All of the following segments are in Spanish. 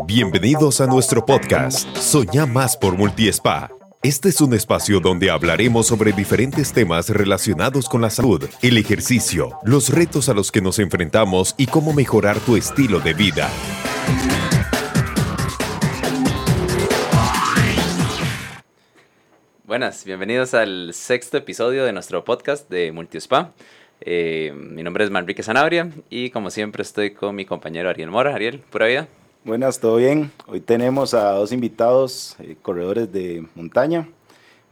Bienvenidos a nuestro podcast Soñá más por Multiespa. Este es un espacio donde hablaremos sobre diferentes temas relacionados con la salud, el ejercicio, los retos a los que nos enfrentamos y cómo mejorar tu estilo de vida. Buenas, bienvenidos al sexto episodio de nuestro podcast de Multispa. Eh, mi nombre es Manrique Zanabria y como siempre estoy con mi compañero Ariel Mora. Ariel, pura vida. Buenas, todo bien. Hoy tenemos a dos invitados, eh, corredores de montaña,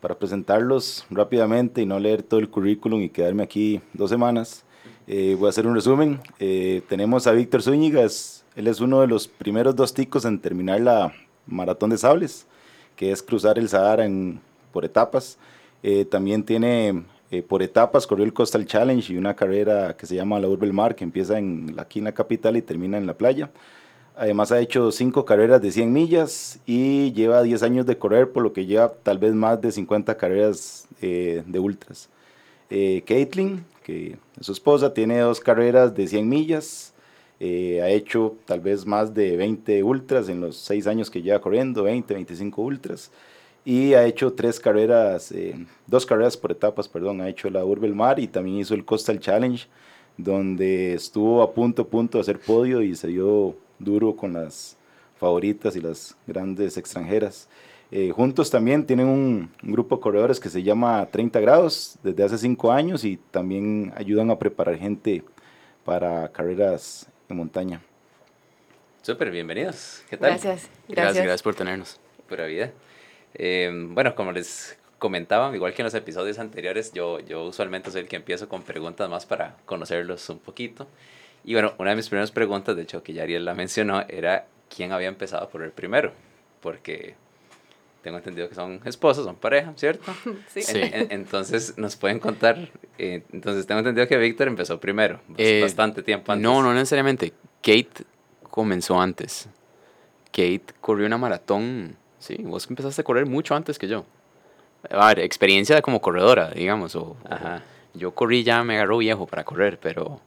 para presentarlos rápidamente y no leer todo el currículum y quedarme aquí dos semanas. Eh, voy a hacer un resumen. tenemos a Víctor Zúñigas, él es uno de los primeros dos ticos en terminar la maratón de sables, que es cruzar el Sahara en por etapas. Eh, también tiene eh, por etapas, corrió el Coastal Challenge y una carrera que se llama la Urbe Mar, que empieza en, aquí en la capital y termina en la playa. Además ha hecho cinco carreras de 100 millas y lleva 10 años de correr, por lo que lleva tal vez más de 50 carreras eh, de ultras. Caitlin, que es su esposa, tiene dos carreras de 100 millas. ha hecho tal vez más de 20 ultras en los 6 años que lleva corriendo, 20, 25 ultras y ha hecho tres carreras, eh, dos carreras por etapas, perdón, ha hecho la Urbe Mar y también hizo el Coastal Challenge, donde estuvo a punto, punto de hacer podio y se dio duro con las favoritas y las grandes extranjeras. Eh, juntos también tienen un, grupo de corredores que se llama 30 grados desde hace cinco años y también ayudan a preparar gente para carreras en montaña. Súper, bienvenidos. ¿Qué tal? Gracias. Gracias, gracias por tenernos. Pura vida. Em, bueno, como les comentaba, igual que en los episodios anteriores, yo, yo usualmente soy el que empiezo con preguntas más para conocerlos un poquito. Y bueno, una de mis primeras preguntas, de hecho, que ya Ariel la mencionó, era quién había empezado por el primero. Porque tengo entendido que son esposos, son pareja, ¿cierto? Sí. entonces, nos pueden contar. Eh, entonces, tengo entendido que Víctor empezó primero, eh, bastante tiempo antes. No, no necesariamente. Kate comenzó antes. Kate corrió una maratón Sí, vos empezaste a correr mucho antes que yo. A ver, experiencia como corredora, digamos. O, Ajá. yo corrí ya, me agarró viejo para correr, pero,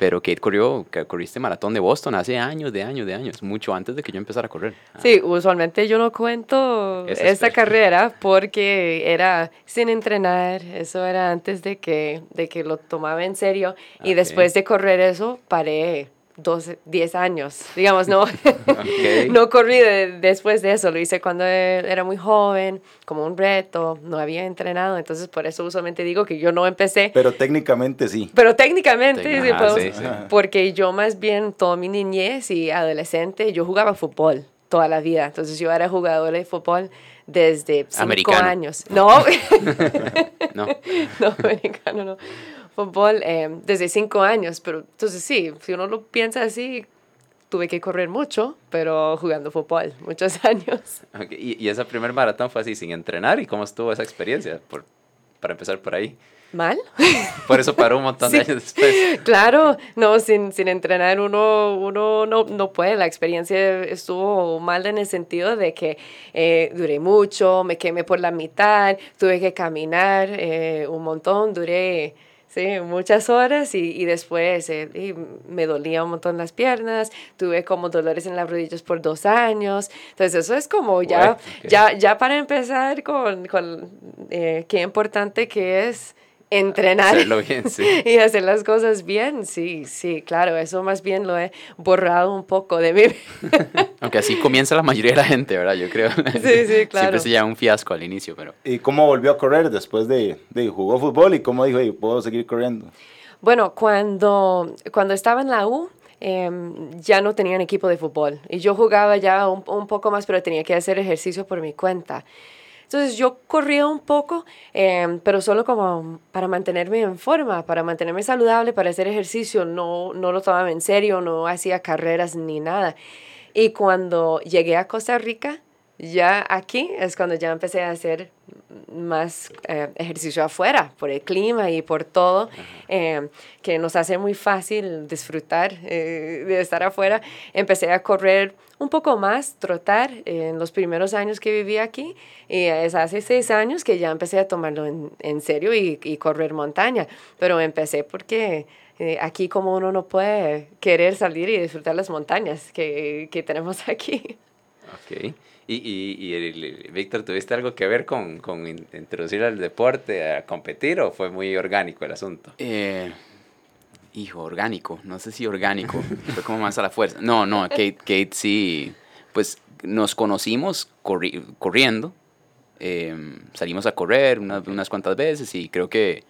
pero Kate corrió, que corriste maratón de Boston hace años, de años, de años, mucho antes de que yo empezara a correr. Sí, usualmente yo no cuento esta carrera porque era sin entrenar, eso era antes de que, de que lo tomaba en serio. Y después de correr eso paré 12, 10 años, digamos, no, no corrí después de eso, lo hice cuando era muy joven, como un reto, no había entrenado, entonces por eso usualmente digo que yo no empecé. Pero técnicamente sí. Pero técnicamente sí, porque yo más bien toda mi niñez y adolescente, yo jugaba fútbol toda la vida, entonces yo era jugador de fútbol desde 5 años. No, no, no, americano no fútbol eh, desde cinco años, pero entonces sí, si uno lo piensa así, tuve que correr mucho, pero jugando fútbol muchos años. ¿Y, ¿Y, esa primer maratón fue así sin entrenar? ¿Y cómo estuvo esa experiencia? Por, para empezar por ahí. ¿Mal? Por eso paró un montón de años después. Claro, no, sin, sin entrenar uno, uno no, no, puede. La experiencia estuvo mal en el sentido de que eh, duré mucho, me quemé por la mitad, tuve que caminar eh, un montón, duré Sí, muchas horas y, y después eh, me dolía un montón las piernas, tuve como dolores en las rodillas por dos años. Entonces eso es como ya, ya, ya para empezar con, con eh, qué importante que es entrenar y hacer las cosas bien, sí, sí, claro, eso más bien lo he borrado un poco de mí. Aunque así comienza la mayoría de la gente, ¿verdad? Yo creo. Sí, sí, claro. Siempre se llama un fiasco al inicio, pero... ¿Y cómo volvió a correr después de, de jugó fútbol y cómo dijo, puedo seguir corriendo? Bueno, cuando, cuando estaba en la U, em, ya no tenían equipo de fútbol y yo jugaba ya un, un poco más, pero tenía que hacer ejercicio por mi cuenta. Entonces yo corría un poco, em, pero solo como para mantenerme en forma, para mantenerme saludable, para hacer ejercicio. No, no lo tomaba en serio, no hacía carreras ni nada. Y cuando llegué a Costa Rica, ya aquí es cuando ya empecé a hacer más eh, ejercicio afuera, por el clima y por todo, em, que nos hace muy fácil disfrutar eh, de estar afuera. Empecé a correr un poco más, trotar en los primeros años que viví aquí. Y es hace seis años que ya empecé a tomarlo en, en serio y, y, correr montaña. Pero empecé porque eh, aquí como uno no puede querer salir y disfrutar las montañas que, que tenemos aquí. Ok. Y, y, y Víctor, ¿tuviste algo que ver con, con introducir al deporte a competir o fue muy orgánico el asunto? Eh, hijo, orgánico, no sé si orgánico, fue como más a la fuerza. No, no, Kate, Kate sí, pues nos conocimos corriendo, em, salimos a correr unas, unas cuantas veces y creo que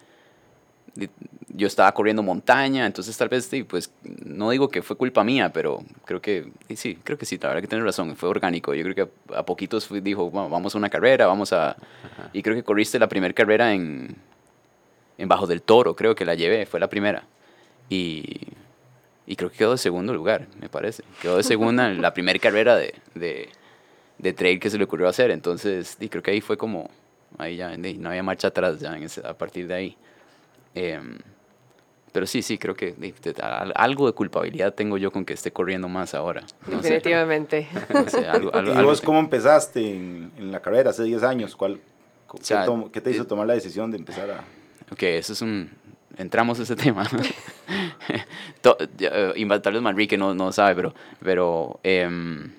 yo estaba corriendo montaña, entonces tal vez, pues, no digo que fue culpa mía, pero creo que, sí, creo que sí, la verdad que tienes razón, fue orgánico. Yo creo que a, poquitos dijo, vamos a una carrera, vamos a... Y creo que corriste la primera carrera en, en Bajo del Toro, creo que la llevé, fue la primera. Y, y creo que quedó de segundo lugar, me parece. Quedó de segunda en la primera carrera de, de, de, trail que se le ocurrió hacer. Entonces, y creo que ahí fue como, ahí ya, no había marcha atrás ya a partir de ahí. Em, pero sí, sí, creo que algo de culpabilidad tengo yo con que esté corriendo más ahora. Definitivamente. ¿Y vos cómo empezaste en, en, la carrera hace 10 años? ¿Cuál, qué, te hizo eh, tomar la decisión de empezar a...? Ok, eso es un... Entramos a ese tema. y tal vez Manrique no, no sabe, pero, pero em,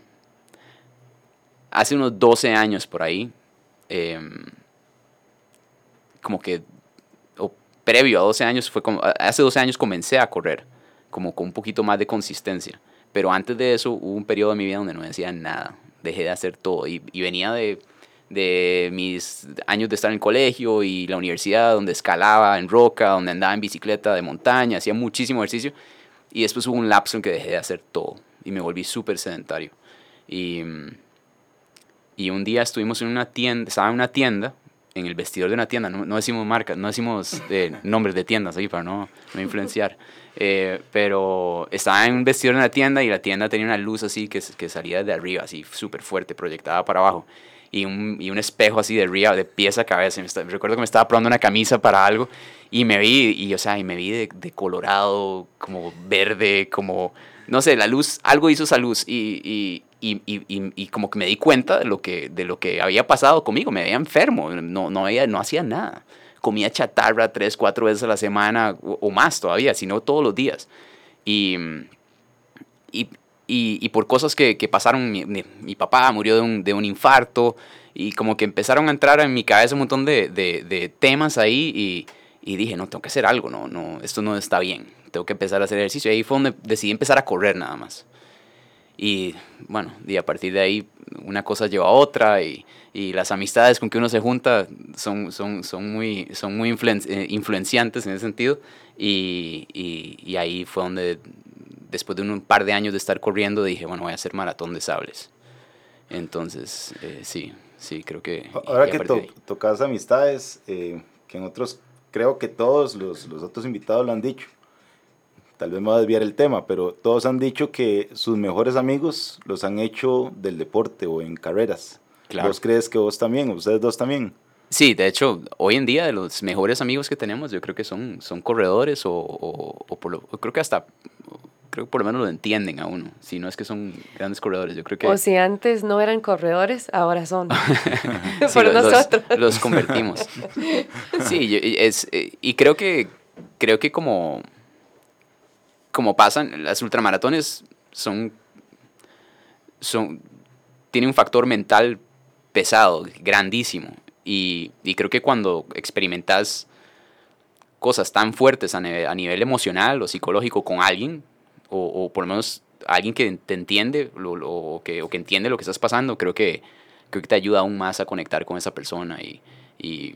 hace unos 12 años por ahí, em, como que previo a 12 años, fue como, hace 12 años comencé a correr, como con un poquito más de consistencia. Pero antes de eso hubo un periodo de mi vida donde no decía nada, dejé de hacer todo y, venía de, de mis años de estar en el colegio y la universidad, donde escalaba en roca, donde andaba en bicicleta de montaña, hacía muchísimo ejercicio. Y después hubo un lapso en que dejé de hacer todo y me volví súper sedentario. Y, y un día estuvimos en una tienda, estaba en una tienda en el vestidor de una tienda, no, decimos marcas, no decimos eh, nombres de tiendas ahí para no, no influenciar, eh, pero estaba en un vestidor de una tienda y la tienda tenía una luz así que, que salía de arriba, así súper fuerte, proyectada para abajo, y un, y un, espejo así de arriba, de pies a cabeza. recuerdo que me estaba probando una camisa para algo y me vi, y, o sea, y me vi de, de colorado, como verde, como, no sé, la luz, algo hizo esa luz y, y, y, y, como que me di cuenta de lo que, de lo que había pasado conmigo. Me veía enfermo, no, no, no hacía nada. Comía chatarra tres, cuatro veces a la semana o, más todavía, sino todos los días. Y, y, por cosas que, que pasaron, mi, papá murió de un, de un, infarto y como que empezaron a entrar en mi cabeza un montón de, de, de temas ahí y, dije, no, tengo que hacer algo, no, no, esto no está bien, tengo que empezar a hacer ejercicio. Y ahí fue donde decidí empezar a correr nada más. Y bueno, y a partir de ahí una cosa lleva a otra y, y las amistades con que uno se junta son, son, son muy, son muy eh, influenciantes en ese sentido. Y, y, ahí fue donde, después de un par de años de estar corriendo, dije, bueno, voy a hacer maratón de sables. Entonces, eh, sí, sí, creo que... Ahora que tocas amistades, eh, que en otros, creo que todos los, los otros invitados lo han dicho tal vez me va a desviar el tema, pero todos han dicho que sus mejores amigos los han hecho del deporte o en carreras. ¿Vos crees que vos también, ustedes dos también? Sí, de hecho, hoy en día de los mejores amigos que tenemos, yo creo que son, son corredores o, o, por lo, creo que hasta, creo que por lo menos lo entienden a uno, si no es que son grandes corredores, yo creo que... O si antes no eran corredores, ahora son. por nosotros. Los, convertimos. sí, es, y creo que, creo que como como pasan, las ultramaratones son, son, tienen un factor mental pesado, grandísimo. Y, y creo que cuando experimentas cosas tan fuertes a, nivel, emocional o psicológico con alguien, o, o, por lo menos alguien que te entiende lo, o, que, o que entiende lo que estás pasando, creo que, creo que te ayuda aún más a conectar con esa persona. Y, y,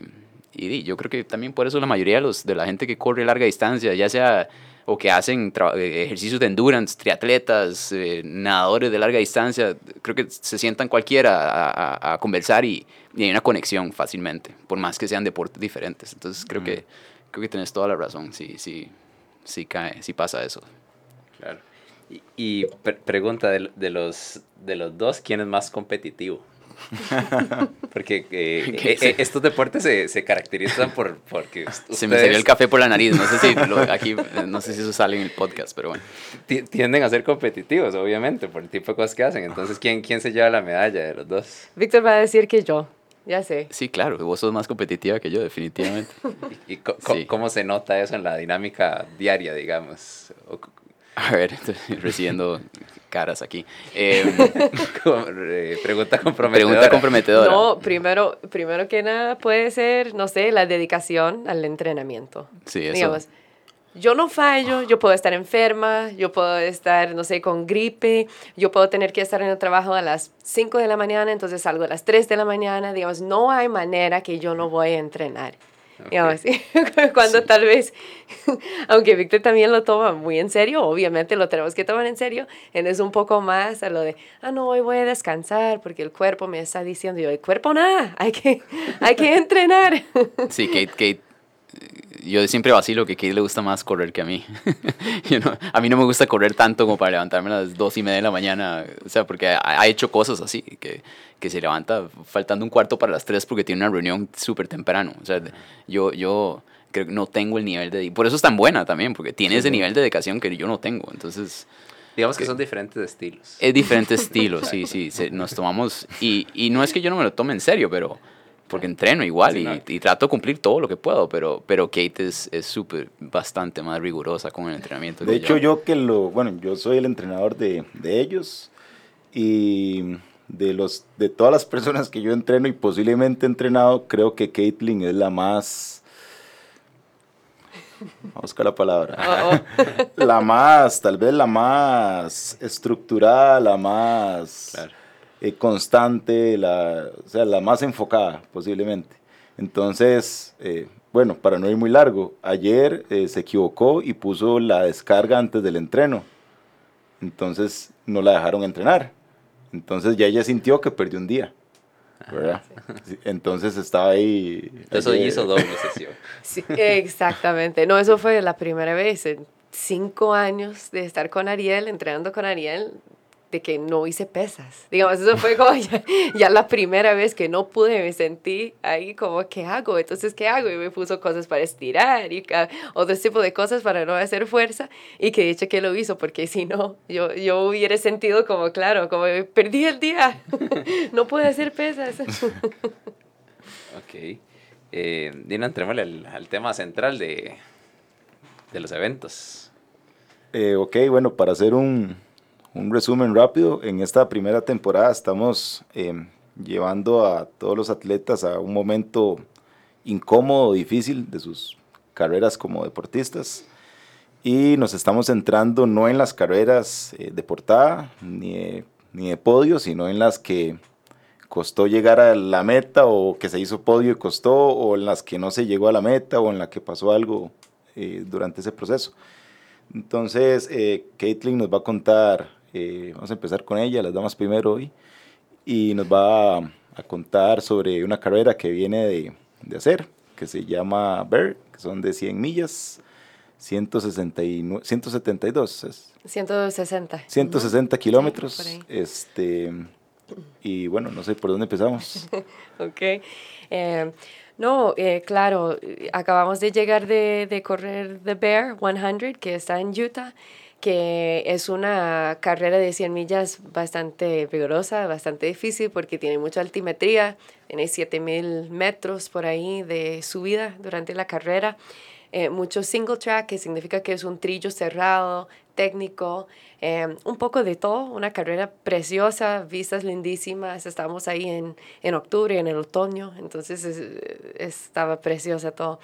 y yo creo que también por eso la mayoría de, los, de la gente que corre larga distancia, ya sea o que hacen eh, ejercicios de endurance, triatletas, eh, nadadores de larga distancia, creo que se sientan cualquiera a, conversar y, hay una conexión fácilmente, por más que sean deportes diferentes. Entonces creo, que, creo que tienes toda la razón, sí, sí, sí, cae, sí pasa eso. Claro. Y, pregunta de, de, los, de los dos, ¿quién es más competitivo? Porque eh, eh, estos deportes se, se, caracterizan por porque se me salió el café por la nariz. No sé si aquí no sé si eso sale en el podcast, pero bueno. Tienden a ser competitivos, obviamente, por el tipo de cosas que hacen. Entonces, ¿quién, quién se lleva la medalla de los dos? Víctor va a decir que yo. ya sé. Sí, claro, vos sos más competitiva que yo, definitivamente. ¿Y, cómo se nota eso en la dinámica diaria, digamos? A ver, recibiendo caras aquí. Em, eh, pregunta comprometedora. Pregunta comprometedora. No, primero, primero que nada puede ser, no sé, la dedicación al entrenamiento. Sí, eso. Digamos, yo no fallo, yo puedo estar enferma, yo puedo estar, no sé, con gripe, yo puedo tener que estar en el trabajo a las 5 de la mañana, entonces salgo a las 3 de la mañana, digamos, no hay manera que yo no voy a entrenar. Digamos, cuando tal vez, aunque Víctor también lo toma muy en serio, obviamente lo tenemos que tomar en serio, él es un poco más a lo de, ah, no, hoy voy a descansar porque el cuerpo me está diciendo, yo, el cuerpo nada, hay que, hay que entrenar. Sí, Kate, Kate yo siempre vacilo que a Kate le gusta más correr que a mí. a mí no me gusta correr tanto como para levantarme a las dos y media de la mañana, o sea, porque ha, hecho cosas así, que, que, se levanta faltando un cuarto para las tres porque tiene una reunión súper temprano. O sea, yo, yo creo que no tengo el nivel de... Por eso es tan buena también, porque tiene ese nivel de dedicación que yo no tengo. Entonces... Digamos que, son diferentes estilos. Es diferente estilo, sí, sí. nos tomamos... Y, y no es que yo no me lo tome en serio, pero porque entreno igual y, trato de cumplir todo lo que puedo, pero, pero Kate es súper, bastante más rigurosa con el entrenamiento. De hecho, yo. que lo, bueno, yo soy el entrenador de, de, ellos y de, los, de todas las personas que yo entreno y posiblemente he entrenado, creo que Caitlin es la más... Vamos a buscar la palabra. la más, tal vez la más estructurada, la más... Claro eh, constante, la, o sea, la más enfocada posiblemente. Entonces, eh, bueno, para no ir muy largo, ayer eh, se equivocó y puso la descarga antes del entreno. Entonces no la dejaron entrenar. Entonces ya ella sintió que perdió un día. ¿verdad? Entonces estaba ahí. Eso hizo doble sesión. Sí, exactamente. No, eso fue la primera vez en cinco años de estar con Ariel, entrenando con Ariel de que no hice pesas. Digamos, eso fue como ya, la primera vez que no pude, me sentí ahí como, ¿qué hago? Entonces, ¿qué hago? Y me puso cosas para estirar y otro tipo de cosas para no hacer fuerza y que de hecho que lo hizo, porque si no, yo, yo hubiera sentido como, claro, como perdí el día, no pude hacer pesas. ok. Eh, Dina, entrémosle al, al, tema central de, de los eventos. Eh, ok, bueno, para hacer un, un resumen rápido. En esta primera temporada estamos em, llevando a todos los atletas a un momento incómodo, difícil de sus carreras como deportistas. Y nos estamos centrando no en las carreras eh, de portada ni de, ni de podio, sino en las que costó llegar a la meta o que se hizo podio y costó, o en las que no se llegó a la meta o en la que pasó algo eh, durante ese proceso. Entonces, eh, Caitlin nos va a contar eh, vamos a empezar con ella, las damas primero hoy, y nos va a, contar sobre una carrera que viene de, de, hacer, que se llama BER, que son de 100 millas, 169, 172. 160. 160 kilómetros. este, y bueno, no sé por dónde empezamos. ok. Eh, no, eh, claro, acabamos de llegar de, de correr The Bear 100, que está en Utah que es una carrera de 100 millas bastante vigorosa, bastante difícil porque tiene mucha altimetría, tiene 7000 metros por ahí de subida durante la carrera, eh, mucho single track, que significa que es un trillo cerrado, técnico, eh, un poco de todo, una carrera preciosa, vistas lindísimas, estamos ahí en, en octubre, en el otoño, entonces estaba preciosa todo.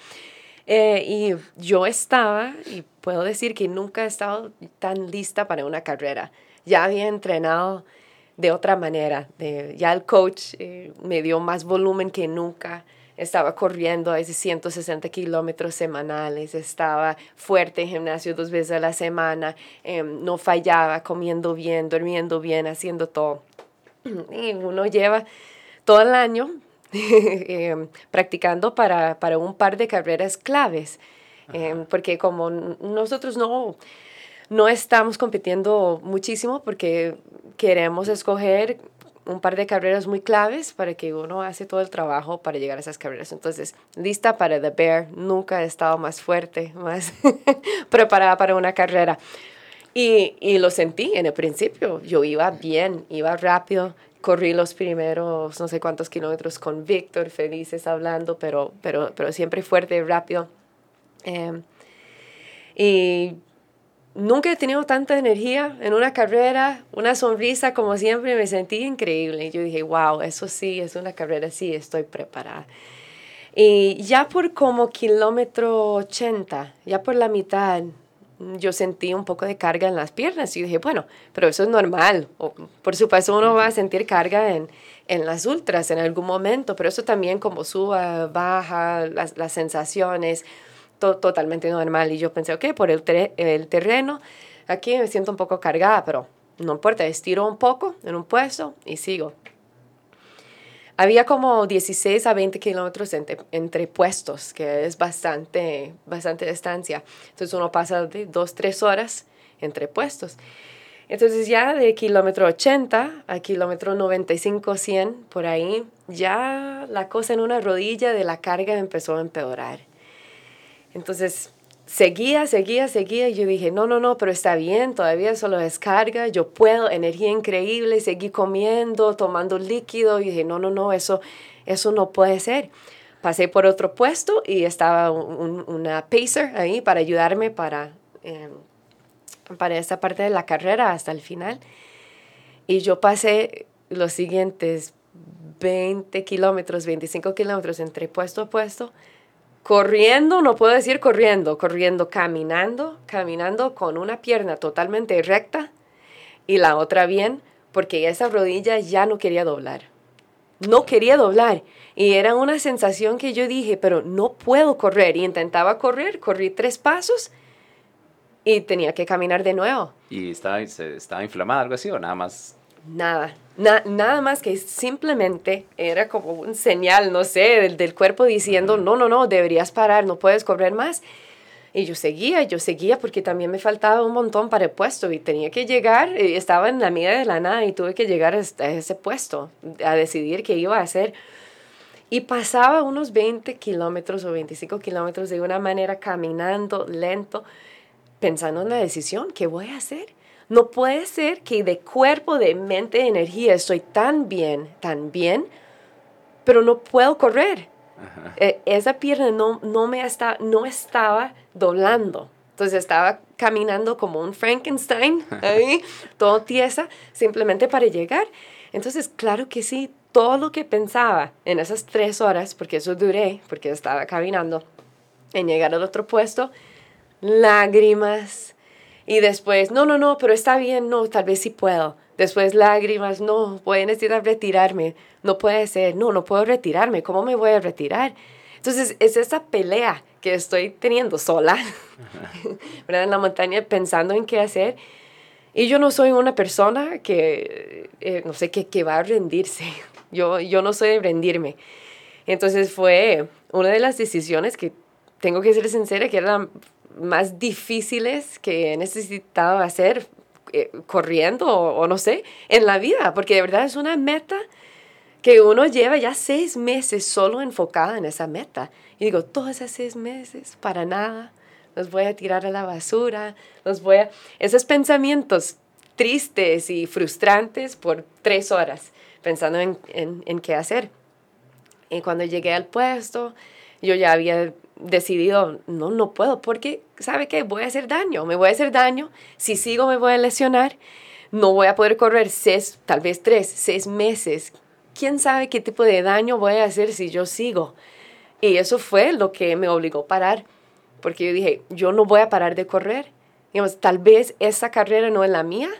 Eh, y yo estaba, y puedo decir que nunca he estado tan lista para una carrera. Ya había entrenado de otra manera. ya el coach eh, me dio más volumen que nunca. Estaba corriendo a esos 160 kilómetros semanales. Estaba fuerte en gimnasio dos veces a la semana. Em, no fallaba, comiendo bien, durmiendo bien, haciendo todo. Y uno lleva todo el año Em, practicando para, para, un par de carreras claves, em, porque como nosotros no, no estamos compitiendo muchísimo porque queremos escoger un par de carreras muy claves para que uno hace todo el trabajo para llegar a esas carreras. Entonces, lista para The Bear, nunca he estado más fuerte, más preparada para una carrera. Y, y, lo sentí en el principio, yo iba bien, iba rápido, corrí los primeros no sé cuántos kilómetros con Víctor, felices hablando, pero, pero, pero siempre fuerte rápido. Em, y nunca he tenido tanta energía en una carrera, una sonrisa como siempre, me sentí increíble. Yo dije, wow, eso sí, es una carrera, sí, estoy preparada. Y ya por como kilómetro 80, ya por la mitad, yo sentí un poco de carga en las piernas y dije, bueno, pero eso es normal. por supuesto, uno va a sentir carga en, en las ultras en algún momento, pero eso también como suba, baja, las, las sensaciones totalmente normal. Y yo pensé, ok, por el, el terreno, aquí me siento un poco cargada, pero no importa, estiro un poco en un puesto y sigo. Había como 16 a 20 kilómetros entre, puestos, que es bastante, bastante distancia. Entonces uno pasa de 2, 3 horas entre puestos. Entonces ya de kilómetro 80 a kilómetro 95, 100, por ahí, ya la cosa en una rodilla de la carga empezó a empeorar. Entonces, seguía, seguía, seguía y yo dije, no, no, no, pero está bien, todavía solo descarga, yo puedo, energía increíble, seguí comiendo, tomando líquido y dije, no, no, no, eso, eso no puede ser. Pasé por otro puesto y estaba una pacer ahí para ayudarme para, em, para esta parte de la carrera hasta el final. Y yo pasé los siguientes 20 kilómetros, 25 kilómetros entre puesto a puesto corriendo, no puedo decir corriendo, corriendo, caminando, caminando con una pierna totalmente recta y la otra bien, porque esa rodilla ya no quería doblar. No quería doblar. Y era una sensación que yo dije, pero no puedo correr. Y intentaba correr, corrí tres pasos y tenía que caminar de nuevo. ¿Y estaba, estaba inflamada, algo así, o nada más? Nada, nada más que simplemente era como un señal, no sé, del, cuerpo diciendo, no, no, no, deberías parar, no puedes correr más. Y yo seguía, yo seguía porque también me faltaba un montón para el puesto y tenía que llegar, y estaba en la mitad de la nada y tuve que llegar a ese puesto, a decidir qué iba a hacer. Y pasaba unos 20 kilómetros o 25 kilómetros de una manera caminando lento, pensando en la decisión, ¿qué voy a hacer? No puede ser que de cuerpo, de mente, de energía estoy tan bien, tan bien, pero no puedo correr. Eh, esa pierna no, no me está, no estaba doblando. Entonces estaba caminando como un Frankenstein, ahí, todo tiesa, simplemente para llegar. Entonces, claro que sí, todo lo que pensaba en esas tres horas, porque eso duré, porque estaba caminando, en llegar al otro puesto, lágrimas, y después, no, no, no, pero está bien, no, tal vez sí puedo. Después lágrimas, no, voy a necesitar retirarme. No puede ser, no, no puedo retirarme. ¿Cómo me voy a retirar? Entonces, es esa pelea que estoy teniendo sola, ¿verdad? En la montaña pensando en qué hacer. Y yo no soy una persona que, eh, no sé, que, que va a rendirse. Yo, yo no soy de rendirme. Entonces fue una de las decisiones que tengo que ser sincera, que era más difíciles que he necesitado hacer eh, corriendo o, no sé, en la vida, porque de verdad es una meta que uno lleva ya seis meses solo enfocada en esa meta. Y digo, todos esos seis meses, para nada, los voy a tirar a la basura, los voy a... Esos pensamientos tristes y frustrantes por tres horas, pensando en, en, en qué hacer. Y cuando llegué al puesto, yo ya había decidido, no, no puedo, porque, ¿sabe qué? Voy a hacer daño, me voy a hacer daño, si sigo me voy a lesionar, no voy a poder correr seis, tal vez tres, seis meses. ¿Quién sabe qué tipo de daño voy a hacer si yo sigo? Y eso fue lo que me obligó a parar, porque yo dije, yo no voy a parar de correr. Digamos, tal vez esa carrera no es la mía.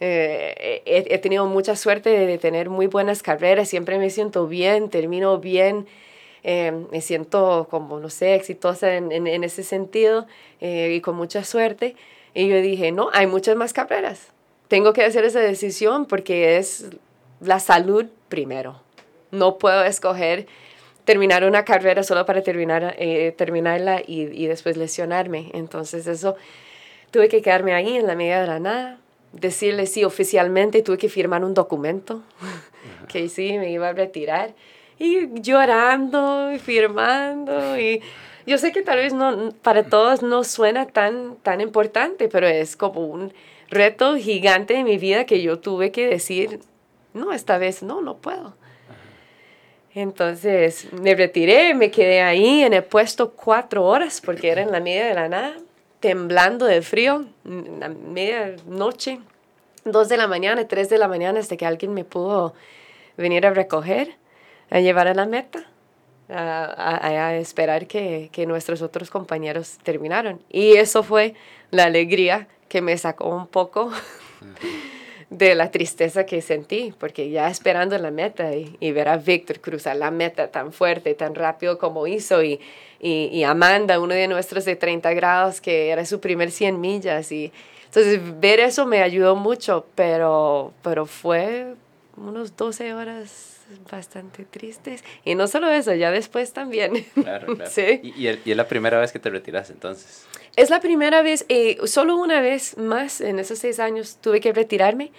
Eh, he, he, tenido mucha suerte de tener muy buenas carreras, siempre me siento bien, termino bien Em, me siento como, no sé, exitosa en, en, ese sentido eh, y con mucha suerte. Y yo dije, no, hay muchas más carreras. Tengo que hacer esa decisión porque es la salud primero. No puedo escoger terminar una carrera solo para terminar, eh, terminarla y, y, después lesionarme. Entonces eso, tuve que quedarme ahí en la media de la nada, decirle sí oficialmente, tuve que firmar un documento que sí me iba a retirar y llorando y firmando y yo sé que tal vez no para todos no suena tan tan importante, pero es como un reto gigante de mi vida que yo tuve que decir no, esta vez no, no puedo. Entonces me retiré, me quedé ahí en el puesto cuatro horas porque era en la media de la nada, temblando de frío, la media noche, dos de la mañana, tres de la mañana, hasta que alguien me pudo venir a recoger, a llevar a la meta, a, esperar que, que nuestros otros compañeros terminaron. Y eso fue la alegría que me sacó un poco de la tristeza que sentí, porque ya esperando la meta y, ver a Víctor cruzar la meta tan fuerte, tan rápido como hizo, y, y, Amanda, uno de nuestros de 30 grados, que era su primer 100 millas, y entonces ver eso me ayudó mucho, pero, pero fue unos 12 horas bastante tristes. Y no solo eso, ya después también. Claro, claro. ¿Sí? ¿Y, y, es la primera vez que te retiras entonces? Es la primera vez, eh, solo una vez más en esos seis años tuve que retirarme.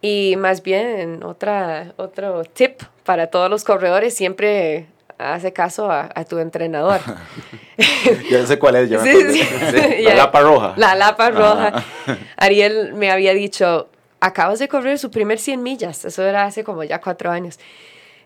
Y más bien, otra, otro tip para todos los corredores, siempre hace caso a, tu entrenador. ya sé cuál es, ya La lapa roja. La lapa roja. Ariel me había dicho, acabas de correr su primer 100 millas, eso era hace como ya cuatro años.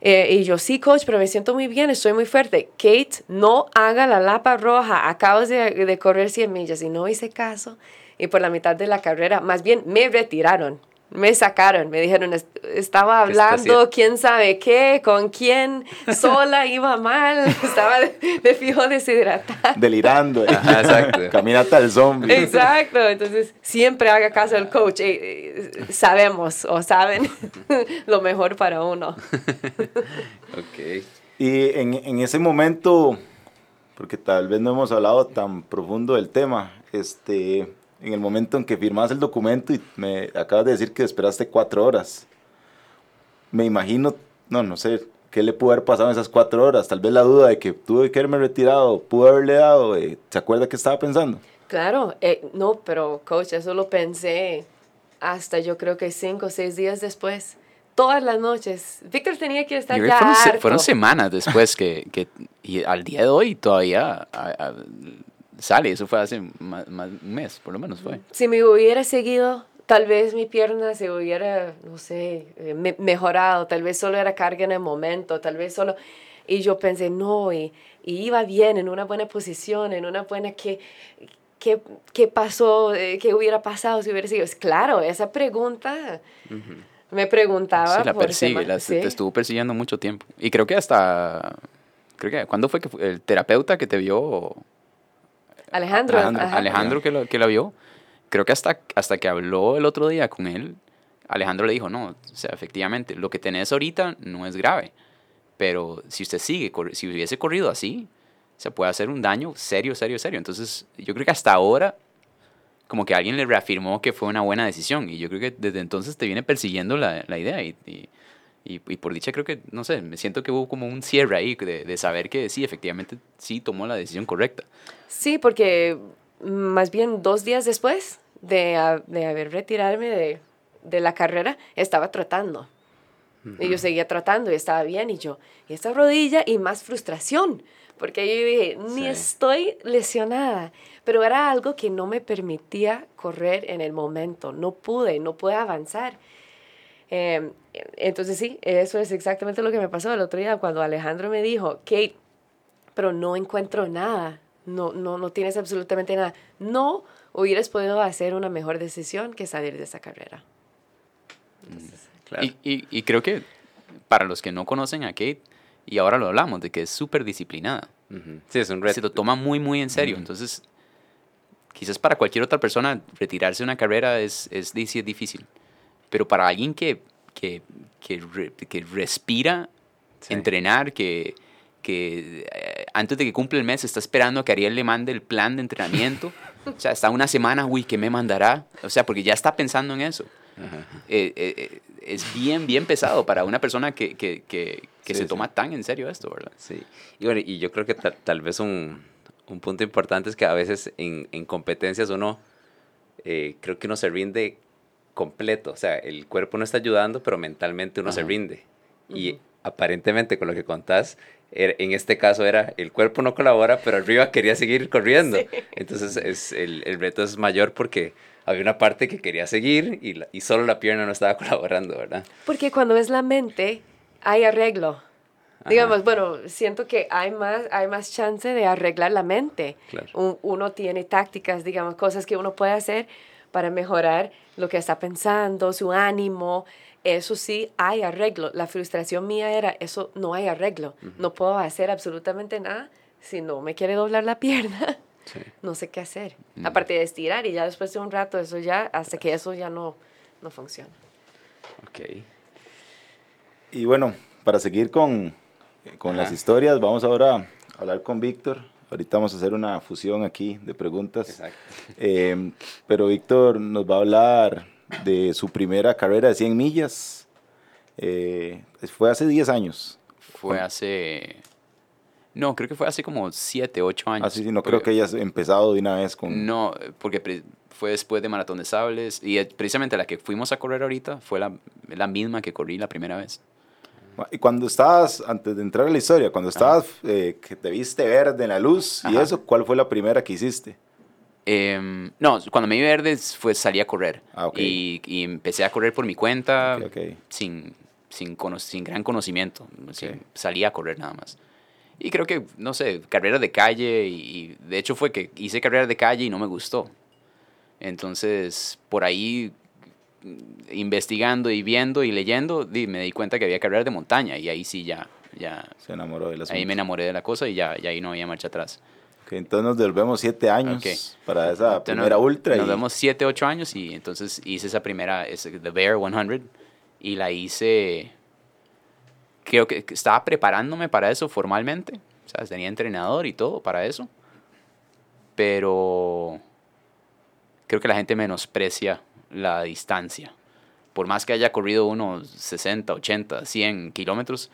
Eh, y yo, sí, coach, pero me siento muy bien, estoy muy fuerte. Kate, no haga la lapa roja, acabas de, de correr 100 millas y no hice caso. Y por la mitad de la carrera, más bien me retiraron me sacaron, me dijeron, estaba hablando, quién sabe qué, con quién, sola, iba mal, estaba de, fijo deshidratada. Delirando, eh. exacto. Caminata al zombie. Exacto, entonces siempre haga caso al coach, eh, eh, sabemos o saben lo mejor para uno. ok. Y en, en ese momento, porque tal vez no hemos hablado tan profundo del tema, este en el momento en que firmas el documento y me acabas de decir que esperaste cuatro horas. Me imagino, no, no sé, ¿qué le pudo haber pasado en esas cuatro horas? Tal vez la duda de que tuve que haberme retirado, pudo haberle dado, eh, ¿se acuerda qué estaba pensando? Claro, eh, no, pero coach, eso lo pensé hasta yo creo que cinco o seis días después. Todas las noches. Víctor tenía que estar ya fueron, fueron, semanas después que, que, y al día de hoy todavía sale, eso fue hace más, un mes, por lo menos fue. Si me hubiera seguido, tal vez mi pierna se hubiera, no sé, eh, mejorado, tal vez solo era carga en el momento, tal vez solo... Y yo pensé, no, y, iba bien, en una buena posición, en una buena... ¿Qué, qué, qué pasó? Eh, ¿Qué hubiera pasado si hubiera sido? Es claro, esa pregunta... Me preguntaba. Sí, la persigue, la, te estuvo persiguiendo mucho tiempo. Y creo que hasta. Creo que. ¿Cuándo fue que el terapeuta que te vio Alejandro. Alejandro, que, lo, que la vio. Creo que hasta, hasta que habló el otro día con él, Alejandro le dijo, no, o sea, efectivamente, lo que tenés ahorita no es grave, pero si usted sigue, si hubiese corrido así, se puede hacer un daño serio, serio, serio. Entonces, yo creo que hasta ahora, como que alguien le reafirmó que fue una buena decisión, y yo creo que desde entonces te viene persiguiendo la, la idea, y, y, y, por dicha creo que, no sé, me siento que hubo como un cierre ahí de, de saber que sí, efectivamente, sí tomó la decisión correcta. Sí, porque más bien dos días después de, de haber retirarme de, de, la carrera, estaba tratando. Y yo seguía tratando y estaba bien. Y yo, y esta rodilla y más frustración. Porque yo dije, ni estoy lesionada. Pero era algo que no me permitía correr en el momento. No pude, no pude avanzar. Em, entonces sí, eso es exactamente lo que me pasó el otro día cuando Alejandro me dijo, Kate, pero no encuentro nada no, no, no tienes absolutamente nada. No hubieras podido hacer una mejor decisión que salir de esa carrera. Mm, y, y, y, creo que para los que no conocen a Kate, y ahora lo hablamos, de que es súper disciplinada. Sí, es un reto. Se lo toma muy, muy en serio. Entonces, quizás para cualquier otra persona retirarse de una carrera es, es, difícil. Pero para alguien que, que, que, que respira entrenar, que, que eh, antes de que cumple el mes está esperando a que Ariel le mande el plan de entrenamiento. o sea, está una semana, uy, ¿qué me mandará? O sea, porque ya está pensando en eso. Eh, eh, es bien, bien pesado para una persona que, que, que, que se toma tan en serio esto, ¿verdad? Sí. Y bueno, y yo creo que tal, vez un, un, punto importante es que a veces en, en competencias uno, creo que uno se rinde completo. O sea, el cuerpo no está ayudando, pero mentalmente uno se rinde. Y aparentemente con lo que contás, Er, en este caso era el cuerpo no colabora, pero arriba quería seguir corriendo. Entonces es, el, el, reto es mayor porque había una parte que quería seguir y, y solo la pierna no estaba colaborando, ¿verdad? Porque cuando es la mente, hay arreglo. Digamos, bueno, siento que hay más, hay más chance de arreglar la mente. uno tiene tácticas, digamos, cosas que uno puede hacer para mejorar lo que está pensando, su ánimo. Eso sí, hay arreglo. La frustración mía era, eso no hay arreglo. No puedo hacer absolutamente nada si no me quiere doblar la pierna. No sé qué hacer. Mm. Aparte de estirar y ya después de un rato, eso ya, hasta que eso ya no, no funciona. Ok. Y bueno, para seguir con, con las historias, vamos ahora a hablar con Víctor. Ahorita vamos a hacer una fusión aquí de preguntas. Exacto. Eh, pero Víctor nos va a hablar de su primera carrera de 100 millas. Eh, fue hace 10 años. Fue hace no, creo que fue hace como 7, 8 años. Ah, sí, sí, no creo que hayas empezado de una vez con... No, porque fue después de Maratón de Sables y precisamente la que fuimos a correr ahorita fue la, la misma que corrí la primera vez. Y cuando estabas, antes de entrar a la historia, cuando estabas, eh, que te viste verde en la luz y eso, ¿cuál fue la primera que hiciste? Em, no, cuando me vi verde fue salí a correr. Ah, y, y, empecé a correr por mi cuenta Sin, sin, sin, gran conocimiento. salí a correr nada más. Y creo que, no sé, carrera de calle y, de hecho fue que hice carrera de calle y no me gustó. Entonces, por ahí investigando y viendo y leyendo, me di cuenta que había carreras de montaña y ahí sí ya, ya se enamoró de las Ahí me enamoré de la cosa y ya, ya ahí no había marcha atrás. Okay, entonces nos devolvemos siete años para esa primera ultra. Nos vemos siete, ocho años y entonces hice esa primera, The Bear 100 y la hice creo que estaba preparándome para eso formalmente. O sea, tenía entrenador y todo para eso. Pero creo que la gente menosprecia la distancia. Por más que haya corrido unos 60, 80, 100 kilómetros,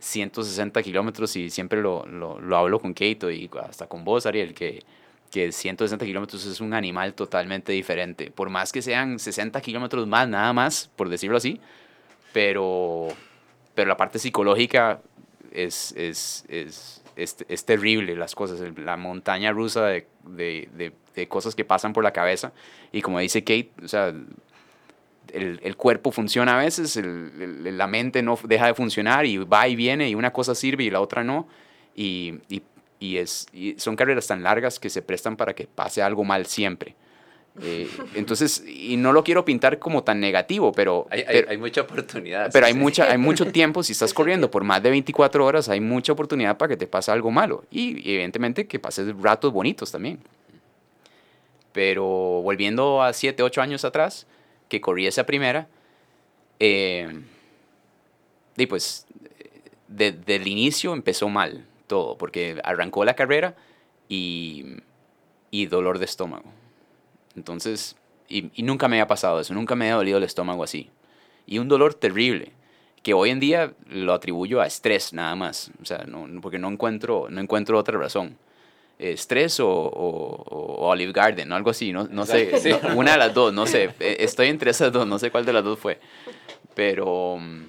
160 kilómetros, y siempre lo, lo, lo, hablo con Keito y hasta con vos, Ariel, que, que 160 kilómetros es un animal totalmente diferente. Por más que sean 60 kilómetros más, nada más, por decirlo así, pero pero la parte psicológica es, es, es, es, terrible, las cosas, la montaña rusa de, de, de, cosas que pasan por la cabeza. Y como dice Kate, o sea, el, el cuerpo funciona a veces, el, la mente no deja de funcionar y va y viene y una cosa sirve y la otra no. Y, y, y es, y son carreras tan largas que se prestan para que pase algo mal siempre. Eh, entonces, y no lo quiero pintar como tan negativo, pero... Hay, pero, hay mucha oportunidad. Pero hay, mucha, hay mucho tiempo, si estás corriendo por más de 24 horas, hay mucha oportunidad para que te pase algo malo. Y evidentemente que pases ratos bonitos también. Pero volviendo a 7, 8 años atrás, que corrí esa primera, eh, y pues desde inicio empezó mal todo, porque arrancó la carrera y, y dolor de estómago entonces, y, nunca me había pasado eso, nunca me había dolido el estómago así. Y un dolor terrible, que hoy en día lo atribuyo a estrés nada más, o sea, no, porque no encuentro, no encuentro otra razón. Estrés o, o, Olive Garden, o algo así, no, no sé, una de las dos, no sé, e, estoy entre esas dos, no sé cuál de las dos fue. Pero mm,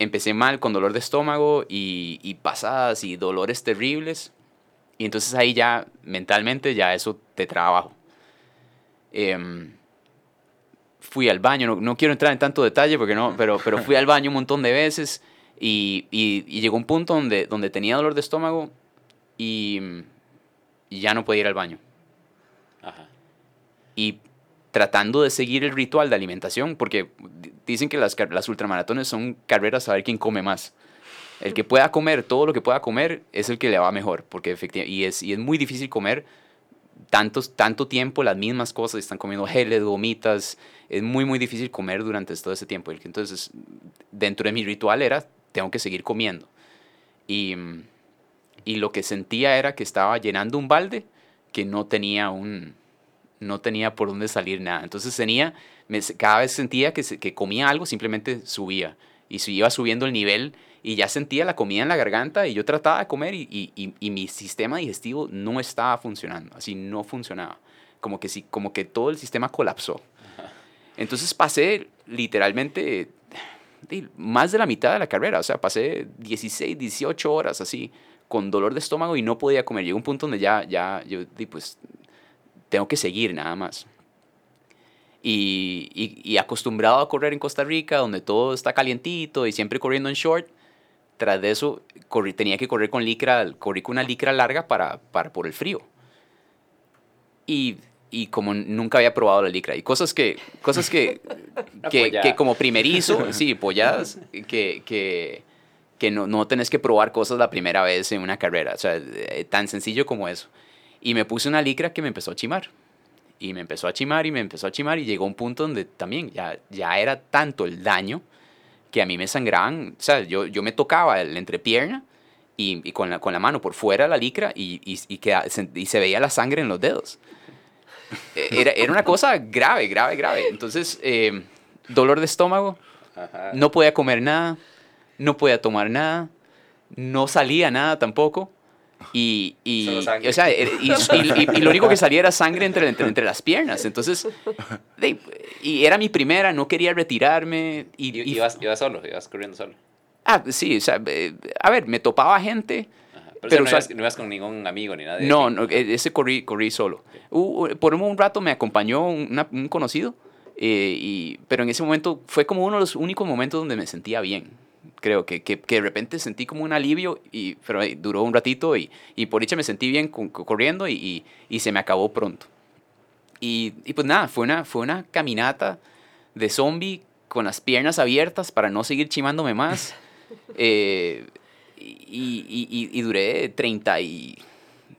empecé mal con dolor de estómago y, y pasadas y dolores terribles. Y entonces ahí ya mentalmente ya eso te trabajo. Em, fui al baño, no, quiero entrar en tanto detalle, porque no, pero, pero fui al baño un montón de veces y, y, llegó un punto donde, donde tenía dolor de estómago y, ya no podía ir al baño. Y tratando de seguir el ritual de alimentación, porque dicen que las, las ultramaratones son carreras a ver quién come más. El que pueda comer todo lo que pueda comer es el que le va mejor, porque efectivamente, y es, y es muy difícil comer tantos, tanto tiempo las mismas cosas, están comiendo geles, gomitas, es muy, muy difícil comer durante todo ese tiempo. Entonces, dentro de mi ritual era, tengo que seguir comiendo. Y, y lo que sentía era que estaba llenando un balde que no tenía un, no tenía por dónde salir nada. Entonces tenía, cada vez sentía que, que comía algo, simplemente subía. Y si iba subiendo el nivel, y ya sentía la comida en la garganta y yo trataba de comer y, y, y, mi sistema digestivo no estaba funcionando, así no funcionaba, como que, sí, como que todo el sistema colapsó. Entonces pasé literalmente más de la mitad de la carrera, o sea, pasé 16, 18 horas así, con dolor de estómago y no podía comer. Llegó un punto donde ya, ya, yo, pues, tengo que seguir nada más. y, y, acostumbrado a correr en Costa Rica, donde todo está calientito y siempre corriendo en short, tras de eso corrí, tenía que correr con licra, corrí con una licra larga para, para por el frío. Y, y, como nunca había probado la licra, y cosas que, cosas que, que, que, como primerizo, sí, polladas, que, que, que no, no tenés que probar cosas la primera vez en una carrera, o sea, eh, tan sencillo como eso. Y me puse una licra que me empezó a chimar y me empezó a chimar y me empezó a chimar y llegó un punto donde también ya, ya era tanto el daño que a mí me sangraban, o sea, yo, yo me tocaba el entrepierna y, y con, la, con la mano por fuera la licra y, y, y, y se veía la sangre en los dedos. E, era, era una cosa grave, grave, grave. Entonces, eh, dolor de estómago, no podía comer nada, no podía tomar nada, no salía nada tampoco. Y, y, o sea, eh, y, y, lo único que salía era sangre entre, entre, entre las piernas. Entonces, y era mi primera, no quería retirarme. Y, ibas, ibas solo, ibas corriendo solo. Ah, sí, o sea, eh, a ver, me topaba gente. Pero, no, ibas, con ningún amigo ni nada. No, no, e, ese corrí, corrí solo. por un, rato me acompañó un conocido, eh, y, pero en ese momento fue como uno de los únicos momentos donde me sentía bien creo que, que, que, de repente sentí como un alivio, y, pero duró un ratito y, y por dicha me sentí bien corriendo y, y, se me acabó pronto. Y, y, pues nada, fue una, fue una caminata de zombie con las piernas abiertas para no seguir chimándome más. Eh, y, y, duré 30 y,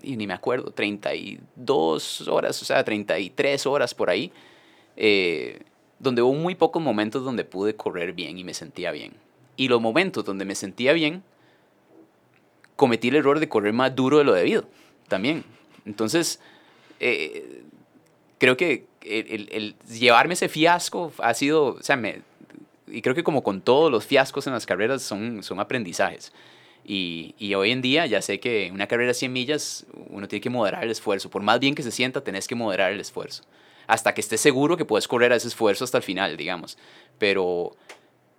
ni me acuerdo, 32 horas, o sea, 33 horas por ahí, eh, donde hubo muy pocos momentos donde pude correr bien y me sentía bien. Y los momentos donde me sentía bien, cometí el error de correr más duro de lo debido, también. Entonces, eh, creo que el, llevarme ese fiasco ha sido, o sea, me, y creo que como con todos los fiascos en las carreras son, son aprendizajes. Y, y, hoy en día ya sé que una carrera de 100 millas uno tiene que moderar el esfuerzo. Por más bien que se sienta, tenés que moderar el esfuerzo. Hasta que estés seguro que puedes correr a ese esfuerzo hasta el final, digamos. Pero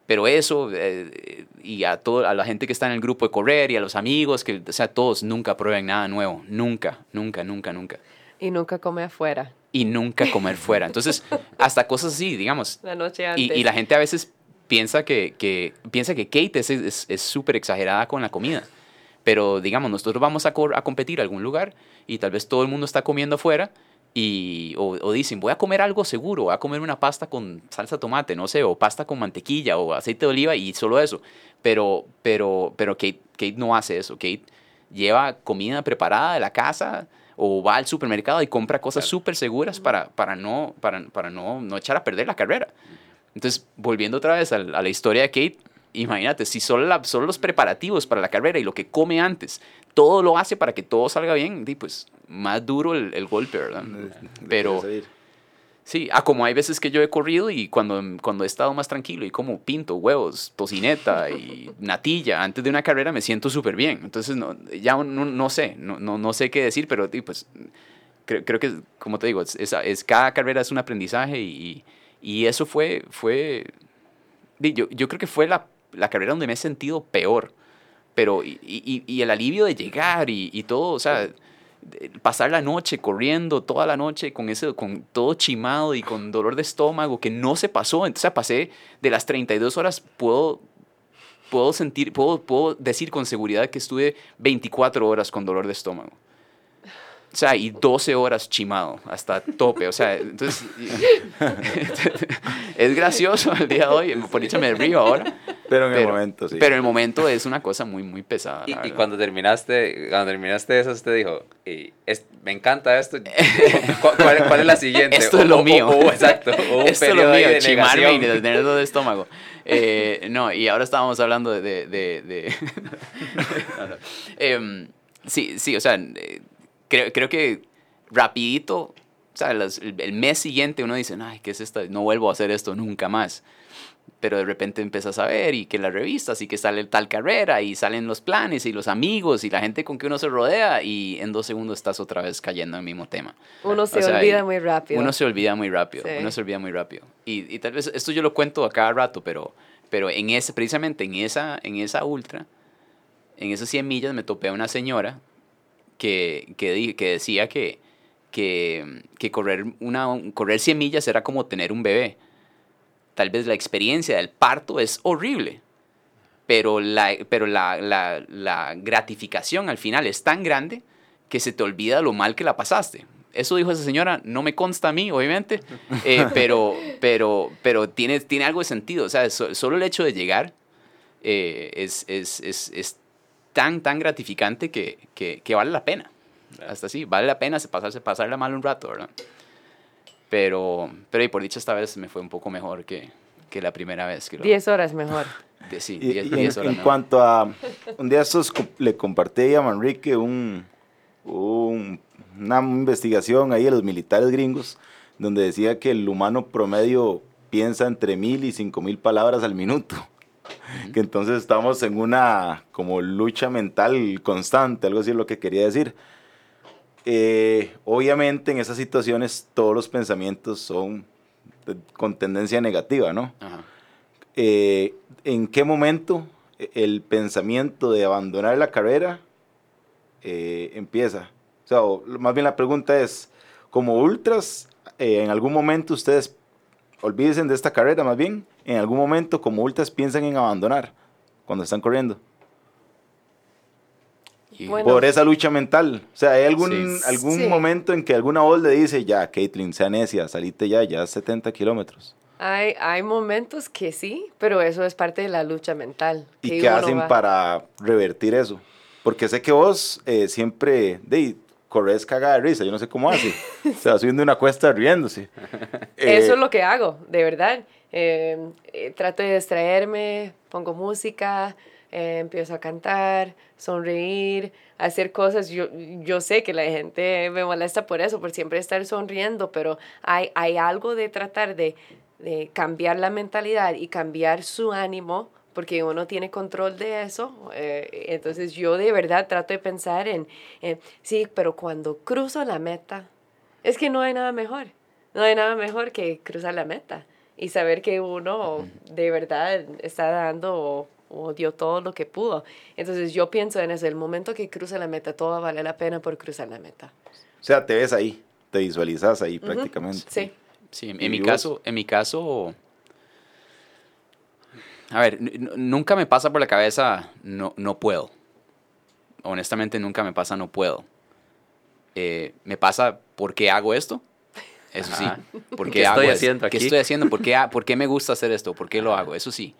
pero eso, eh, y a, todo, a la gente que está en el grupo de correr y a los amigos, que, o sea, todos nunca prueben nada nuevo. Nunca, nunca, nunca, nunca. Y nunca come afuera. Y nunca comer fuera. Entonces, hasta cosas así, digamos. La noche antes. Y, y la gente a veces piensa que, que piensa que Kate es súper es, exagerada con la comida. Pero, digamos, nosotros vamos a, a competir a algún lugar y tal vez todo el mundo está comiendo afuera y, o, dicen, voy a comer algo seguro, voy a comer una pasta con salsa tomate, no sé, o pasta con mantequilla o aceite de oliva y solo eso. Pero, pero, pero Kate, Kate no hace eso. Kate lleva comida preparada de la casa o va al supermercado y compra cosas súper seguras para, para, no, para, para no, no, echar a perder la carrera. Entonces, volviendo otra vez a, a la historia de Kate, imagínate, si solo, la, solo los preparativos para la carrera y lo que come antes, todo lo hace para que todo salga bien, pues más duro el, el golpe, ¿verdad? Pero sí, ah, como hay veces que yo he corrido y cuando, cuando he estado más tranquilo y como pinto, huevos, tocineta y natilla antes de una carrera me siento súper bien. Entonces no, ya no, no sé, no, no, no, sé qué decir, pero pues creo, creo que, como te digo, es, es, cada carrera es un aprendizaje y, y eso fue, fue yo, yo creo que fue la, la carrera donde me he sentido peor pero y, y, y, el alivio de llegar y, y, todo, o sea, pasar la noche corriendo toda la noche con ese con todo chimado y con dolor de estómago que no se pasó. Entonces pasé de las 32 horas puedo puedo sentir puedo, puedo decir con seguridad que estuve 24 horas con dolor de estómago o sea, y 12 horas chimado hasta tope. O sea, entonces. es gracioso el día de hoy. Por dicho me río ahora. Pero en el momento, sí. Pero el momento es una cosa muy, muy pesada. Y, cuando terminaste cuando terminaste eso, usted dijo: es, Me encanta esto. ¿Cuál, es la siguiente? Esto es lo mío. exacto. esto es lo mío, de chimarme y de tener de estómago. Eh, no, y ahora estábamos hablando de. de, de, em, sí, sí, o sea eh, creo, creo que rapidito, o sea, el, mes siguiente uno dice, ay, ¿qué es esto? No vuelvo a hacer esto nunca más. Pero de repente empiezas a ver y que las revistas y que sale tal carrera y salen los planes y los amigos y la gente con que uno se rodea y en dos segundos estás otra vez cayendo en el mismo tema. Uno se olvida muy rápido. Uno se olvida muy rápido, uno se olvida muy rápido. Y, y, tal vez esto yo lo cuento a cada rato, pero, pero en ese, precisamente en esa, en esa ultra, en esas 100 millas me topé a una señora que, que, que decía que, que, que correr, una, correr 100 millas era como tener un bebé. Tal vez la experiencia del parto es horrible, pero la, pero la, la, la gratificación al final es tan grande que se te olvida lo mal que la pasaste. Eso dijo esa señora, no me consta a mí, obviamente, eh, pero, pero, pero tiene, tiene algo de sentido. O sea, solo el hecho de llegar eh, es, es, es, es, tan, tan gratificante que, que, que vale la pena hasta así, vale la pena pasarse, pasarla mal un rato, ¿verdad? Pero, pero y por dicho esta vez me fue un poco mejor que, que la primera vez. Que diez horas mejor. De, sí, y, diez, diez en, en cuanto a, un día estos le compartí a Manrique un, un, una investigación ahí de los militares gringos, donde decía que el humano promedio piensa entre mil y cinco mil palabras al minuto. Que entonces estamos en una como lucha mental constante, algo así es lo que quería decir. Eh, obviamente en esas situaciones todos los pensamientos son con tendencia negativa, ¿no? Eh, ¿En qué momento el pensamiento de abandonar la carrera eh, empieza? O sea, más bien la pregunta es, como ultras, en algún momento ustedes, olvídense de esta carrera más bien, en algún momento como ultras piensan en abandonar cuando están corriendo por esa lucha mental. O sea, ¿hay algún, algún momento en que alguna voz le dice, ya, Caitlin, sea necia, salite ya, ya 70 kilómetros? Hay, hay momentos que sí, pero eso es parte de la lucha mental. ¿Y qué hacen para revertir eso? Porque sé que vos eh, siempre de, corres cagada de risa, yo no sé cómo hace. Se va subiendo una cuesta riéndose. eso es eh, lo que hago, de verdad. Eh, trato de distraerme, pongo música, eh, empiezo a cantar, sonreír, hacer cosas. Yo, yo sé que la gente me molesta por eso, por siempre estar sonriendo, pero hay, hay algo de tratar de, de cambiar la mentalidad y cambiar su ánimo porque uno tiene control de eso. Eh, entonces yo de verdad trato de pensar en, sí, pero cuando cruzo la meta, es que no hay nada mejor. No hay nada mejor que cruzar la meta y saber que uno de verdad está dando o dio todo lo que pudo. Entonces yo pienso en eso, el momento que cruza la meta, todo vale la pena por cruzar la meta. O sea, te ves ahí, te visualizas ahí prácticamente. Sí. Sí, en mi caso, en mi caso, a ver, nunca me pasa por la cabeza, no, no puedo. Honestamente, nunca me pasa, no puedo. Eh, me pasa, ¿por qué hago esto? Eso sí. ¿Por qué, estoy haciendo aquí? ¿Qué estoy haciendo? ¿Por qué, ¿Por qué me gusta hacer esto? ¿Por qué lo hago? Eso sí.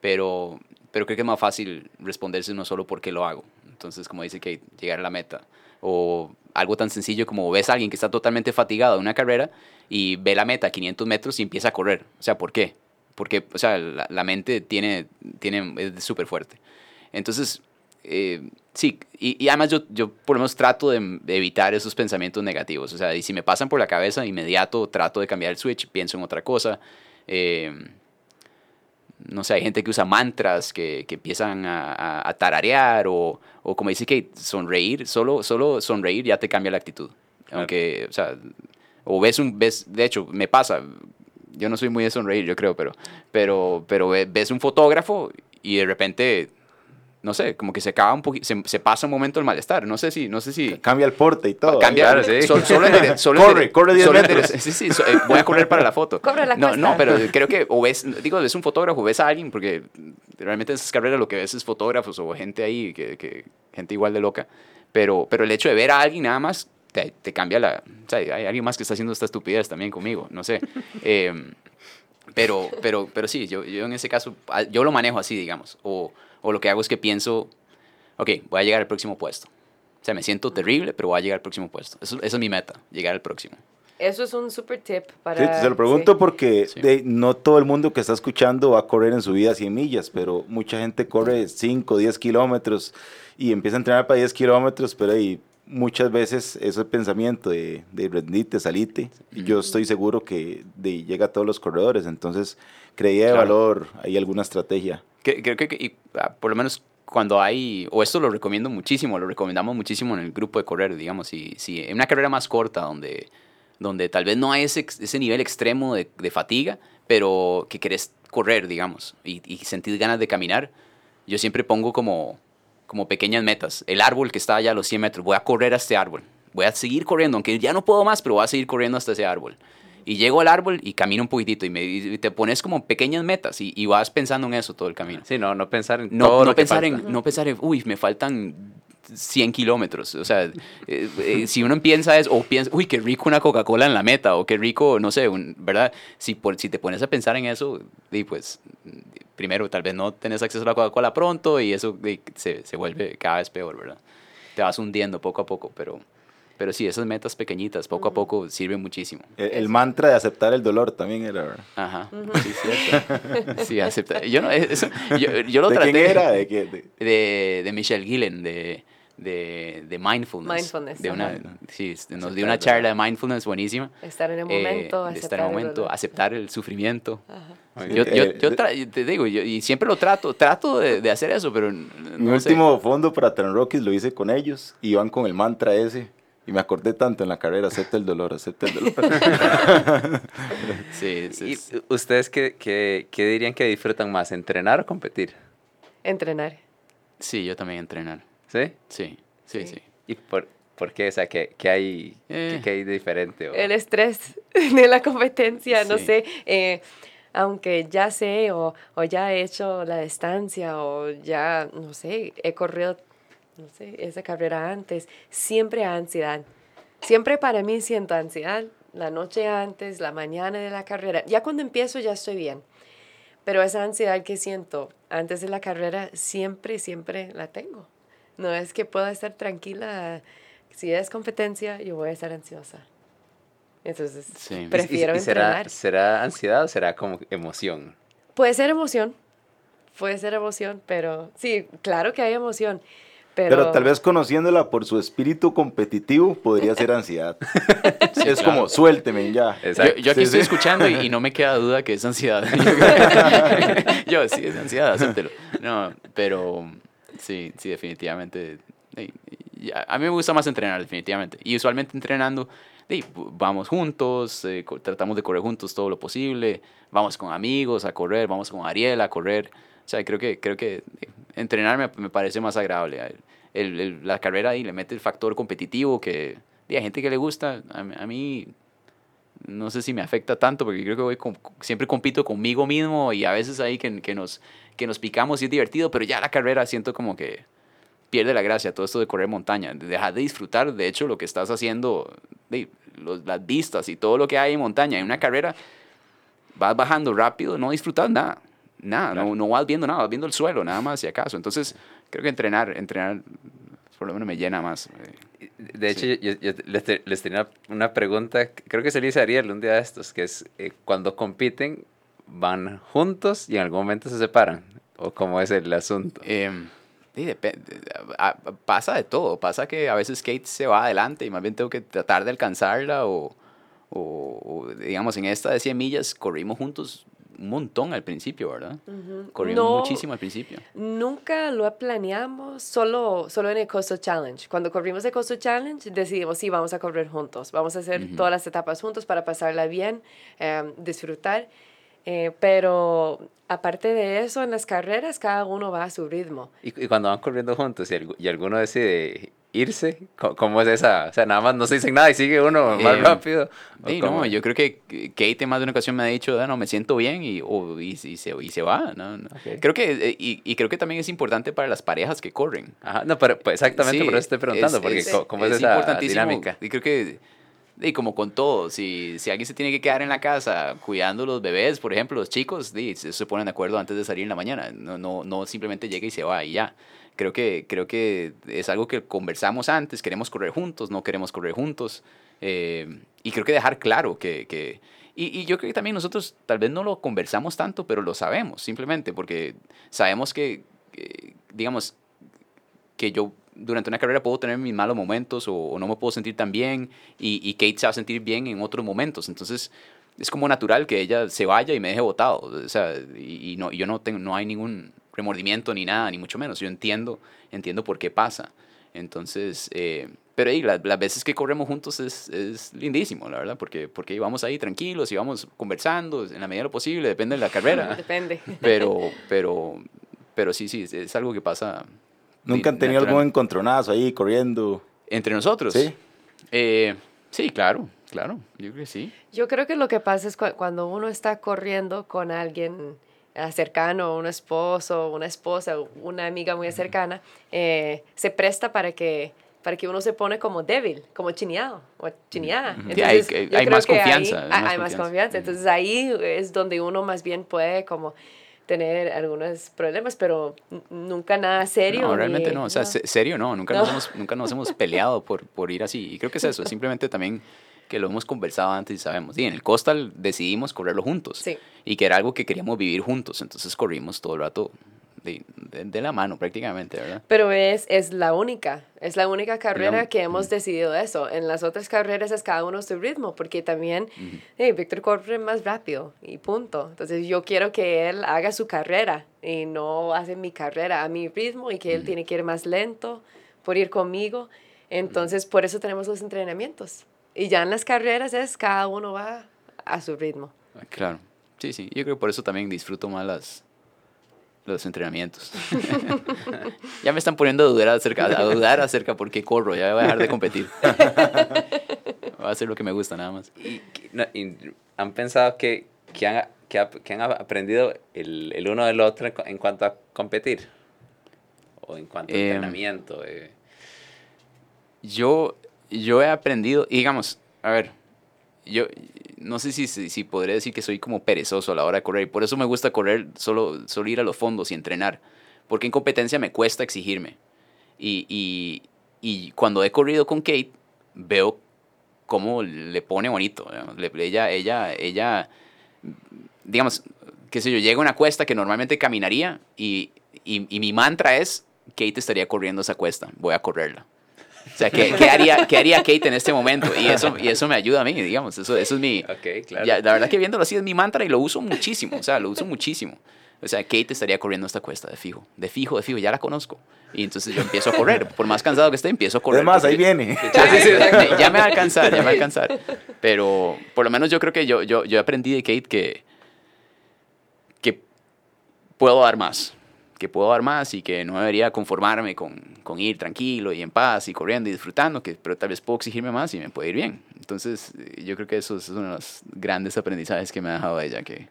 Pero pero creo que es más fácil responderse no solo porque lo hago. Entonces, como dice que llegar a la meta. O algo tan sencillo como ves a alguien que está totalmente fatigado de una carrera y ve la meta a 500 metros y empieza a correr. O sea, ¿por qué? Porque, o sea, la, mente tiene, tiene, es súper fuerte. Entonces, eh, sí, y, y, además yo, yo por lo menos trato de, evitar esos pensamientos negativos. O sea, y si me pasan por la cabeza, inmediato trato de cambiar el switch, pienso en otra cosa. Eh, no sé, hay gente que usa mantras, que, que empiezan a, a, tararear o, o, como dice que sonreír, solo, solo sonreír ya te cambia la actitud. Aunque, o sea, o ves un, ves, de hecho, me pasa, yo no soy muy de sonreír, yo creo, pero, pero, pero ves un fotógrafo y de repente no sé, como que se acaba un poquito, se, pasa un momento el malestar. No sé si, no sé si. Cambia el porte y todo. Cambia, sí. solo, solo corre, corre 10 metros. sí, sí, eh, voy a correr para la foto. la no, no, pero creo que, o ves, digo, ves un fotógrafo, ves a alguien, porque realmente en esas carreras lo que ves es fotógrafos o gente ahí, que, que gente igual de loca. Pero, pero el hecho de ver a alguien nada más te, te cambia la. O sea, hay alguien más que está haciendo esta estupidez también conmigo, no sé. Eh, pero, pero, pero sí, yo, yo en ese caso, ah, yo lo manejo así, digamos. O o lo que hago es que pienso, ok, voy a llegar al próximo puesto. O sea, me siento terrible, pero voy a llegar al próximo puesto. Eso, esa es mi meta, llegar al próximo. Eso es un super tip para... Sí, te lo pregunto porque no todo el mundo que está escuchando va a correr en su vida 100 millas, pero mucha gente corre 5, 10 kilómetros y empieza a entrenar para 10 kilómetros, pero ahí muchas veces ese pensamiento de, de rendite, salite, yo estoy seguro que de, llega a todos los corredores, entonces creía de valor, hay alguna estrategia. Creo que, ah, por lo menos cuando hay, o esto lo recomiendo muchísimo, lo recomendamos muchísimo en el grupo de correr, digamos, si, si en una carrera más corta donde, donde tal vez no hay ese, ese nivel extremo de, de, fatiga, pero que querés correr, digamos, y, y sentir ganas de caminar, yo siempre pongo como, como pequeñas metas. El árbol que está allá a los 100 metros, voy a correr a este árbol. voy a seguir corriendo, aunque ya no puedo más, pero voy a seguir corriendo hasta ese árbol. Y llego al árbol y camino un poquitito y, me, y te pones como pequeñas metas y, y, vas pensando en eso todo el camino. Sí, no, no pensar en no, todo no lo que pensar falta. en No pensar en, uy, me faltan 100 kilómetros. O sea, eh, eh, si uno piensa eso, o piensa, uy, qué rico una Coca-Cola en la meta, o qué rico, no sé, un, ¿verdad? Si, por, si te pones a pensar en eso, y pues, primero, tal vez no tenés acceso a la Coca-Cola pronto y eso y se, se vuelve cada vez peor, ¿verdad? Te vas hundiendo poco a poco, pero... Pero sí, esas metas pequeñitas, poco a poco, sirven muchísimo. El, el mantra de aceptar el dolor también era, ¿verdad? Ajá, sí, cierto. Sí, aceptar. Yo, no, eso, yo, yo lo ¿De traté. quién era? ¿De, de, de Michelle Gillen, de, de, de Mindfulness. Mindfulness, De una, sí, nos dio una charla de Mindfulness buenísima. Estar en el Eh, momento, de aceptar estar en el momento, aceptar el sufrimiento. Ajá. Yo, yo, Eh, yo te digo, yo, y siempre lo trato, trato de, de hacer eso, pero Mi sé. último fondo para Tran Rockies lo hice con ellos y iban con el mantra ese. Y me acordé tanto en la carrera, acepta el dolor, acepta el dolor. Sí, es- ¿Y es- ustedes qué, qué, qué dirían que disfrutan más, entrenar o competir? Entrenar. sí, yo también entrenar. ¿Sí? Sí, sí, sí. ¿Y por, por qué? O sea, ¿qué, qué hay, Eh. qué, qué hay de diferente? o- El estrés de la competencia, no Sí. sé, eh, aunque ya sé o, o ya he hecho la distancia o ya, no sé, he corrido, no sé, esa carrera antes, siempre ansiedad. Siempre para mí siento ansiedad la noche antes, la mañana de la carrera. Ya cuando empiezo ya estoy bien. Pero esa ansiedad que siento antes de la carrera siempre, siempre la tengo. No es que pueda estar tranquila. Si es competencia, yo voy a estar ansiosa. Entonces, Sí. ¿Y- y- prefiero y será, entrenar. ¿Será ansiedad o será como emoción? Puede ser emoción. Puede ser emoción, pero sí, claro que hay emoción. Pero, Pero tal vez conociéndola por su espíritu competitivo podría ser ansiedad. es como, suélteme ya. Yo, aquí Sí, estoy sí. escuchando y, y no me queda duda que es ansiedad. yo, sí, es ansiedad, acéptelo. No, pero sí, sí, definitivamente. a mí me gusta más entrenar, definitivamente. Y usualmente entrenando, vamos juntos, eh, tratamos de correr juntos todo lo posible, vamos con amigos a correr, vamos con Ariel a correr. O sea, creo que, creo que eh, entrenar me, parece más agradable. El- el- la carrera ahí le mete el factor competitivo que hay gente que le gusta. A mí no sé si me afecta tanto porque creo que voy con- siempre compito conmigo mismo y a veces ahí que, que nos, que nos picamos y es divertido, pero ya la carrera siento como que pierde la gracia todo esto de correr montaña. Dejar de disfrutar, de hecho, lo que estás haciendo, de, los- las vistas y todo lo que hay en montaña. En una carrera vas bajando rápido, no disfrutas nada. Nada, no, no vas viendo nada, vas viendo el suelo, nada más si acaso. Entonces, creo que entrenar, entrenar por lo menos me llena más. eh. De hecho, Sí. yo, yo les, les tenía una pregunta, creo que se le hice a Ariel un día de estos, que es eh, cuando compiten, ¿van juntos y en algún momento se separan? ¿O cómo es el asunto? Sí, depende. Pasa de todo. Pasa que a veces Kate se va adelante y más bien tengo que tratar de alcanzarla o, o- o, digamos, en esta de 100 millas corrimos juntos un montón al principio, ¿verdad? Corrimos No. muchísimo al principio. Nunca lo planeamos, solo, solo en el Coastal Challenge. Cuando corrimos el Coastal Challenge, decidimos, sí, vamos a correr juntos. Vamos a hacer Ujú. todas las etapas juntos para pasarla bien, eh, disfrutar. Eh, pero aparte de eso, en las carreras, cada uno va a su ritmo. Y, y cuando van corriendo juntos y, algu- y alguno decide irse, co- ¿cómo es esa? O sea, nada más no se dicen nada y sigue uno más Eh, rápido. ¿O Sí, cómo? no, yo creo que Kate en más de una ocasión me ha dicho, "Ah, no, me siento bien y, o- y, y se, y se va. ¿no? No. Ok. Creo que, eh, y, y creo que también es importante para las parejas que corren. Ajá, no, pero pues, exactamente Sí, por eso estoy preguntando, es- porque es- ¿cómo es, esa importantísimo. dinámica? Y creo que, y como con todo, si, si alguien se tiene que quedar en la casa cuidando los bebés, por ejemplo, los chicos, se, se ponen de acuerdo antes de salir en la mañana. No, no, no simplemente llega y se va y ya. Creo que, creo que es algo que conversamos antes, queremos correr juntos, no queremos correr juntos. eh, y creo que dejar claro que... que y, y yo creo que también nosotros tal vez no lo conversamos tanto, pero lo sabemos, simplemente porque sabemos que, que, digamos, que yo durante una carrera puedo tener mis malos momentos o, o no me puedo sentir tan bien y, y Kate se va a sentir bien en otros momentos. Entonces es como natural que ella se vaya y me deje botado. O sea, y, y no, yo no, tengo, no hay ningún remordimiento ni nada, ni mucho menos. Yo entiendo, entiendo por qué pasa. Entonces, eh, pero ahí, las, las veces que corremos juntos es, es lindísimo, la verdad, porque, porque vamos ahí tranquilos y vamos conversando en la medida de lo posible, depende de la carrera. Depende. pero, pero, pero sí, sí, es algo que pasa. ¿Nunca han tenido natural. algún encontronazo ahí corriendo? Entre nosotros. Sí. Eh, sí, claro, claro, yo creo que sí. Yo creo que lo que pasa es cuando uno está corriendo con alguien cercano, un esposo, una esposa, una amiga muy cercana, eh, se presta para que para que uno se pone como débil, como chineado o chineada. hay, hay más confianza. hay, más, confianza. Entonces ahí es donde uno más bien puede como tener algunos problemas, pero nunca nada serio. No, realmente no, o sea, serio no, nunca, Nos hemos, nunca nos hemos peleado por, por ir así. Y creo que es eso, simplemente también que lo hemos conversado antes y sabemos. Y en el Costal decidimos correrlo juntos. Sí. Y que era algo que queríamos vivir juntos, entonces corrimos todo el rato de, de, la mano prácticamente, ¿verdad? Pero es, es la única, es la única carrera que hemos decidido eso. En las otras carreras es cada uno su ritmo, porque también Víctor corre más rápido y punto. Entonces yo quiero que él haga su carrera y no hace mi carrera a mi ritmo y que él tiene que ir más lento por ir conmigo. Entonces por eso tenemos los entrenamientos. Y ya en las carreras es cada uno va a su ritmo. Claro, sí, sí. Yo creo que por eso también disfruto más las, los entrenamientos. ya me están poniendo a dudar acerca, a dudar acerca por qué corro, ya voy a dejar de competir. Voy a hacer lo que me gusta nada más. ¿Y, han pensado que, que, han, que, han aprendido el, el, uno del otro en cuanto a competir? ¿O en cuanto a em, entrenamiento? Eh. Yo, yo he aprendido, digamos, a ver, yo no sé si, si, podría decir que soy como perezoso a la hora de correr. Por eso me gusta correr, solo, solo ir a los fondos y entrenar. Porque en competencia me cuesta exigirme. Y, y, y cuando he corrido con Kate, veo cómo le pone bonito. ella, ella, ella, digamos, qué sé yo, llega a una cuesta que normalmente caminaría y, y, y mi mantra es, Kate estaría corriendo esa cuesta, voy a correrla. O sea, ¿qué, qué, haría, ¿qué haría Kate en este momento? Y eso, y eso me ayuda a mí, digamos. Eso, eso es mi... Okay, claro. la verdad que viéndolo así es mi mantra y lo uso muchísimo. O sea, lo uso muchísimo. O sea, Kate estaría corriendo esta cuesta de fijo, de fijo, de fijo, ya la conozco. Y entonces yo empiezo a correr. Por más cansado que esté, empiezo a correr. Además, ahí viene. ya me va a alcanzar, ya me va a alcanzar. Pero por lo menos yo creo que yo, yo, yo aprendí de Kate que, que puedo dar más que puedo dar más y que no debería conformarme con, con, ir tranquilo y en paz y corriendo y disfrutando, que, pero tal vez puedo exigirme más y me puede ir bien. Entonces, eh, yo creo que eso, es uno de los grandes aprendizajes que me ha dejado ella, que,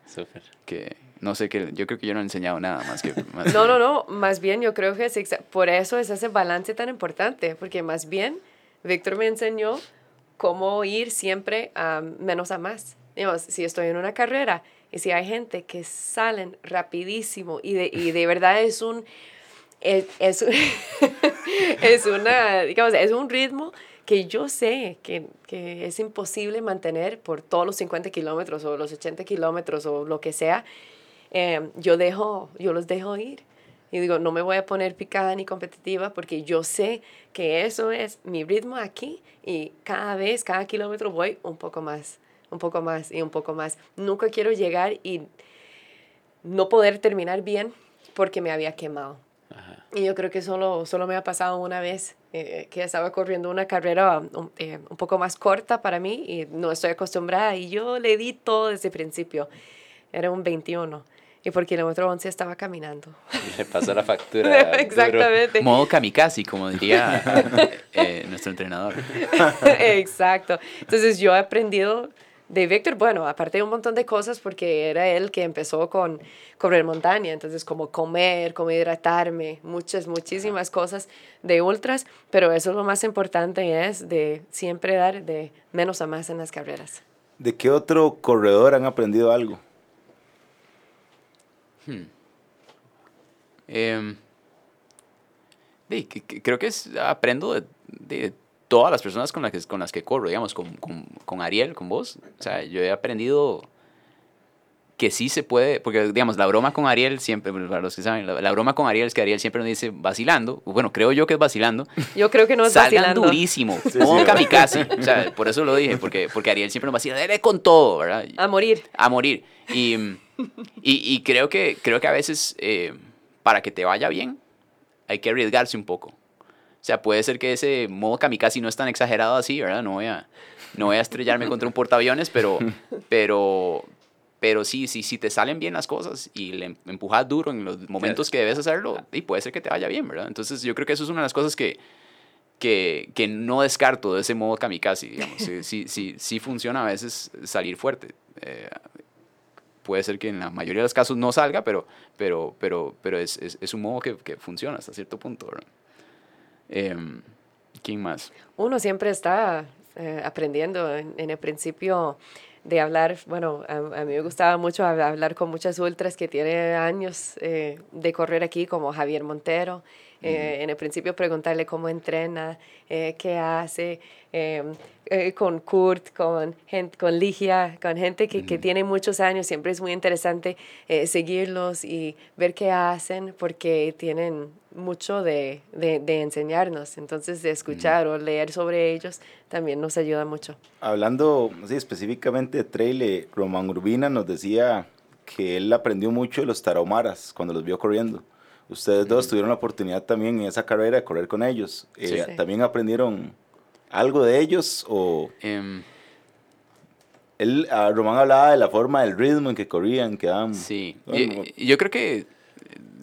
que no sé, que yo creo que yo no he enseñado nada más que... no, no, no, más bien yo creo que por eso es ese balance tan importante, porque más bien Víctor me enseñó cómo ir siempre a menos a más. Digamos, si estoy en una carrera y si hay gente que salen rapidísimo y de, y de verdad es un, es, es, una, digamos, es un ritmo que yo sé que, que, es imposible mantener por todos los 50 kilómetros o los 80 kilómetros o lo que sea, em, yo, dejo, yo los dejo ir. Y digo, no me voy a poner picada ni competitiva porque yo sé que eso es mi ritmo aquí y cada vez, cada kilómetro voy un poco más un poco más y un poco más. Nunca quiero llegar y no poder terminar bien porque me había quemado. Y yo creo que solo, solo me ha pasado una vez, eh, que estaba corriendo una carrera um, eh, un, poco más corta para mí y no estoy acostumbrada y yo le di todo desde el principio. Era un 21 y por kilómetro 11 estaba caminando. Y le pasó la factura. Exactamente. Modo kamikaze, como diría eh, nuestro entrenador. Exacto. Entonces yo he aprendido de Víctor, bueno, aparte de un montón de cosas, porque era él que empezó con correr montaña, entonces como comer, como hidratarme, muchas, muchísimas cosas de ultras, pero eso es lo más importante, es de siempre dar de menos a más en las carreras. ¿De qué otro corredor han aprendido algo? Hmm. Em, creo que es, aprendo de, de todas las personas con las que, con las que corro, digamos, con, con, con, Ariel, con vos. O sea, yo he aprendido que sí se puede, porque digamos, la broma con Ariel siempre, para los que saben, la, broma con Ariel es que Ariel siempre nos dice vacilando, bueno, creo yo que es vacilando. Yo creo que no es salgan vacilando. durísimo, como kamikaze. O sea, por eso lo dije, porque, porque Ariel siempre nos vacila, dale con todo, ¿verdad? A morir. A morir. Y, y, y creo, que, creo que a veces, eh, para que te vaya bien, hay que arriesgarse un poco. O sea, puede ser que ese modo kamikaze no es tan exagerado así, ¿verdad? No voy a, no voy a estrellarme contra un portaaviones, pero, pero, pero sí, sí, si te salen bien las cosas y le empujas duro en los momentos que debes hacerlo, y puede ser que te vaya bien, ¿verdad? Entonces yo creo que eso es una de las cosas que, que, que no descarto de ese modo kamikaze, digamos. sí, sí, sí, funciona a veces salir fuerte. Eh, puede ser que en la mayoría de los casos no salga, pero, pero, pero, pero es, es, es un modo que, que, funciona hasta cierto punto. Eh, ¿Quién más? Uno siempre está eh, aprendiendo. En, en, el principio de hablar, bueno, a, a, mí me gustaba mucho hablar con muchas ultras que tienen años eh, de correr aquí, como Javier Montero. Eh, en el principio preguntarle cómo entrena, eh, qué hace, em, eh, con Kurt, con, gente, con Ligia, con gente que, que, tiene muchos años. Siempre es muy interesante seguirlos y ver qué hacen porque tienen mucho de, de, de enseñarnos. Entonces, de escuchar o leer sobre ellos también nos ayuda mucho. Hablando sí, específicamente de trail, Román Urbina nos decía que él aprendió mucho de los tarahumaras cuando los vio corriendo. Ustedes dos tuvieron la oportunidad también en esa carrera de correr con ellos. Eh, sí. ¿También aprendieron algo de ellos o...? Um, él, Román hablaba de la forma del ritmo en que corrían, que daban... Sí, yo, yo creo que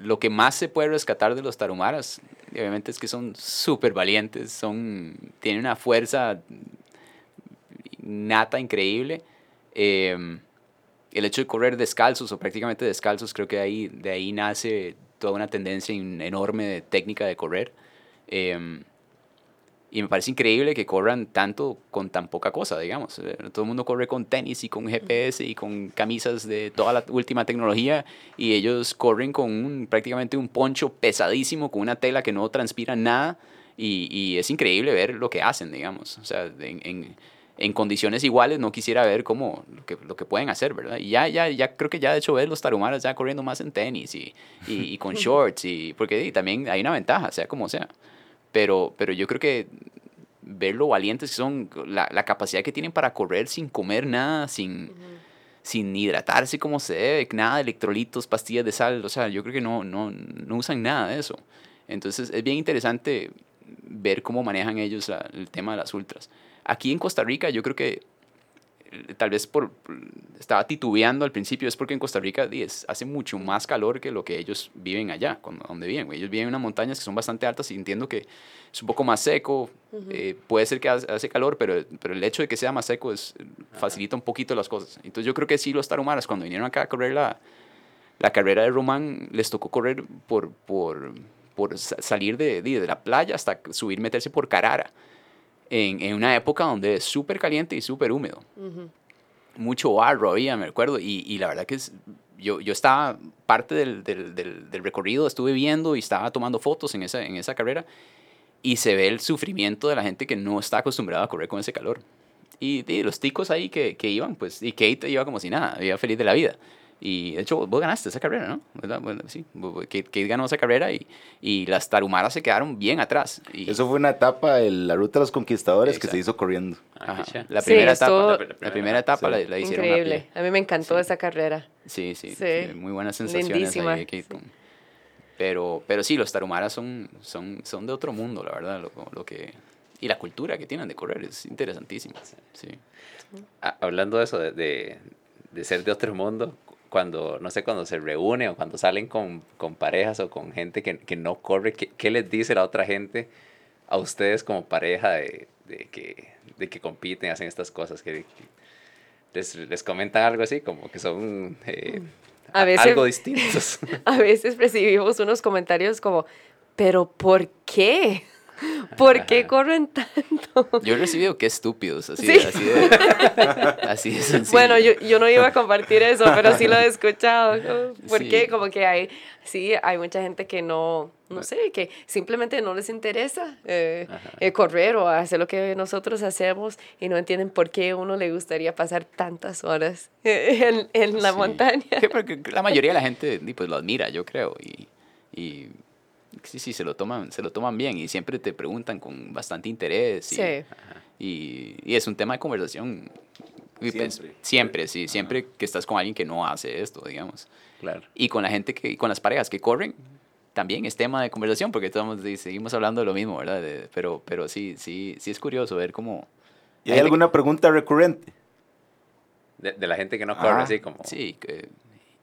lo que más se puede rescatar de los tarumaras, obviamente es que son súper valientes, son, tienen una fuerza nata increíble. Eh, el hecho de correr descalzos o prácticamente descalzos, creo que de ahí, de ahí nace toda una tendencia enorme de técnica de correr. Eh, y me parece increíble que corran tanto con tan poca cosa, digamos. Todo el mundo corre con tenis y con GPS y con camisas de toda la última tecnología y ellos corren con un, prácticamente un poncho pesadísimo, con una tela que no transpira nada y, y es increíble ver lo que hacen, digamos. O sea, en, en, en condiciones iguales no quisiera ver cómo lo que, lo que pueden hacer, ¿verdad? Y ya, ya, ya creo que ya de hecho ves los tarumaras ya corriendo más en tenis y, y, y con shorts, y, porque y también hay una ventaja, sea como sea. Pero, pero yo creo que ver lo valientes que son, la, la capacidad que tienen para correr sin comer nada, sin, uh -huh. sin hidratarse como se debe, nada de electrolitos, pastillas de sal, o sea, yo creo que no, no, no usan nada de eso. Entonces es bien interesante ver cómo manejan ellos la, el tema de las ultras. Aquí en Costa Rica yo creo que tal vez por estaba titubeando al principio es porque en Costa Rica es, hace mucho más calor que lo que ellos viven allá cuando, donde viven. Ellos viven en unas montañas que son bastante altas y entiendo que es un poco más seco uh -huh. eh, puede ser que hace calor pero, pero el hecho de que sea más seco es, facilita un poquito las cosas. Entonces yo creo que sí los tarumaras cuando vinieron acá a correr la, la carrera de Román les tocó correr por, por, por salir de, de, la playa hasta subir meterse por Carara en, en una época donde es súper caliente y súper húmedo. Uh -huh. Mucho barro había, me recuerdo, y, y la verdad que es, yo, yo estaba parte del, del, del, del, recorrido, estuve viendo y estaba tomando fotos en esa, en esa carrera, y se ve el sufrimiento de la gente que no está acostumbrada a correr con ese calor. Y, y los ticos ahí que, que iban, pues, y Kate iba como si nada, iba feliz de la vida. Y de hecho, vos ganaste esa carrera, ¿no? Bueno, sí, Kate, Kate, ganó esa carrera y, y, las tarumaras se quedaron bien atrás. Y... Eso fue una etapa de la ruta de los conquistadores Exacto. que se hizo corriendo. Ajá. La primera sí, etapa, la, la, primera etapa sí. la, la, hicieron. Increíble. A, a, mí me encantó sí. esa carrera. Sí, sí, sí. Muy buenas sensaciones ahí de Kate. Pero, pero sí, los tarumaras son, son, son de otro mundo, la verdad. Lo, lo que, y la cultura que tienen de correr es interesantísima. Sí. Hablando de eso, de, de, de ser de otro mundo, cuando, no sé, cuando se reúne o cuando salen con, con parejas o con gente que, que no corre, ¿qué, ¿qué, les dice la otra gente a ustedes como pareja de, de, que, de que compiten, hacen estas cosas? Que, les, les comentan algo así, como que son eh, a veces, algo distintos. A veces recibimos unos comentarios como, pero ¿por qué? ¿Por qué corren tanto? Yo he recibido qué estúpidos, así, ¿Sí? así, de, así de sencillo. Bueno, yo, yo, no iba a compartir eso, pero sí lo he escuchado. ¿Por sí. qué? Como que hay, sí, hay mucha gente que no, no sé, que simplemente no les interesa eh, eh, correr o hacer lo que nosotros hacemos y no entienden por qué a uno le gustaría pasar tantas horas en, en la sí. montaña. La mayoría de la gente pues, lo admira, yo creo, y, y sí, sí, se lo toman, se lo toman bien y siempre te preguntan con bastante interés. Y, sí. y, y es un tema de conversación. Siempre. siempre, sí, siempre que estás con alguien que no hace esto, digamos. Claro. Y con la gente que, y con las parejas que corren, también es tema de conversación porque estamos, seguimos hablando de lo mismo, ¿verdad? De, pero, pero sí, sí, sí es curioso ver cómo... ¿Y hay, alguna que, pregunta recurrente? De, de, la gente que no corre, ah. así como... Sí, que,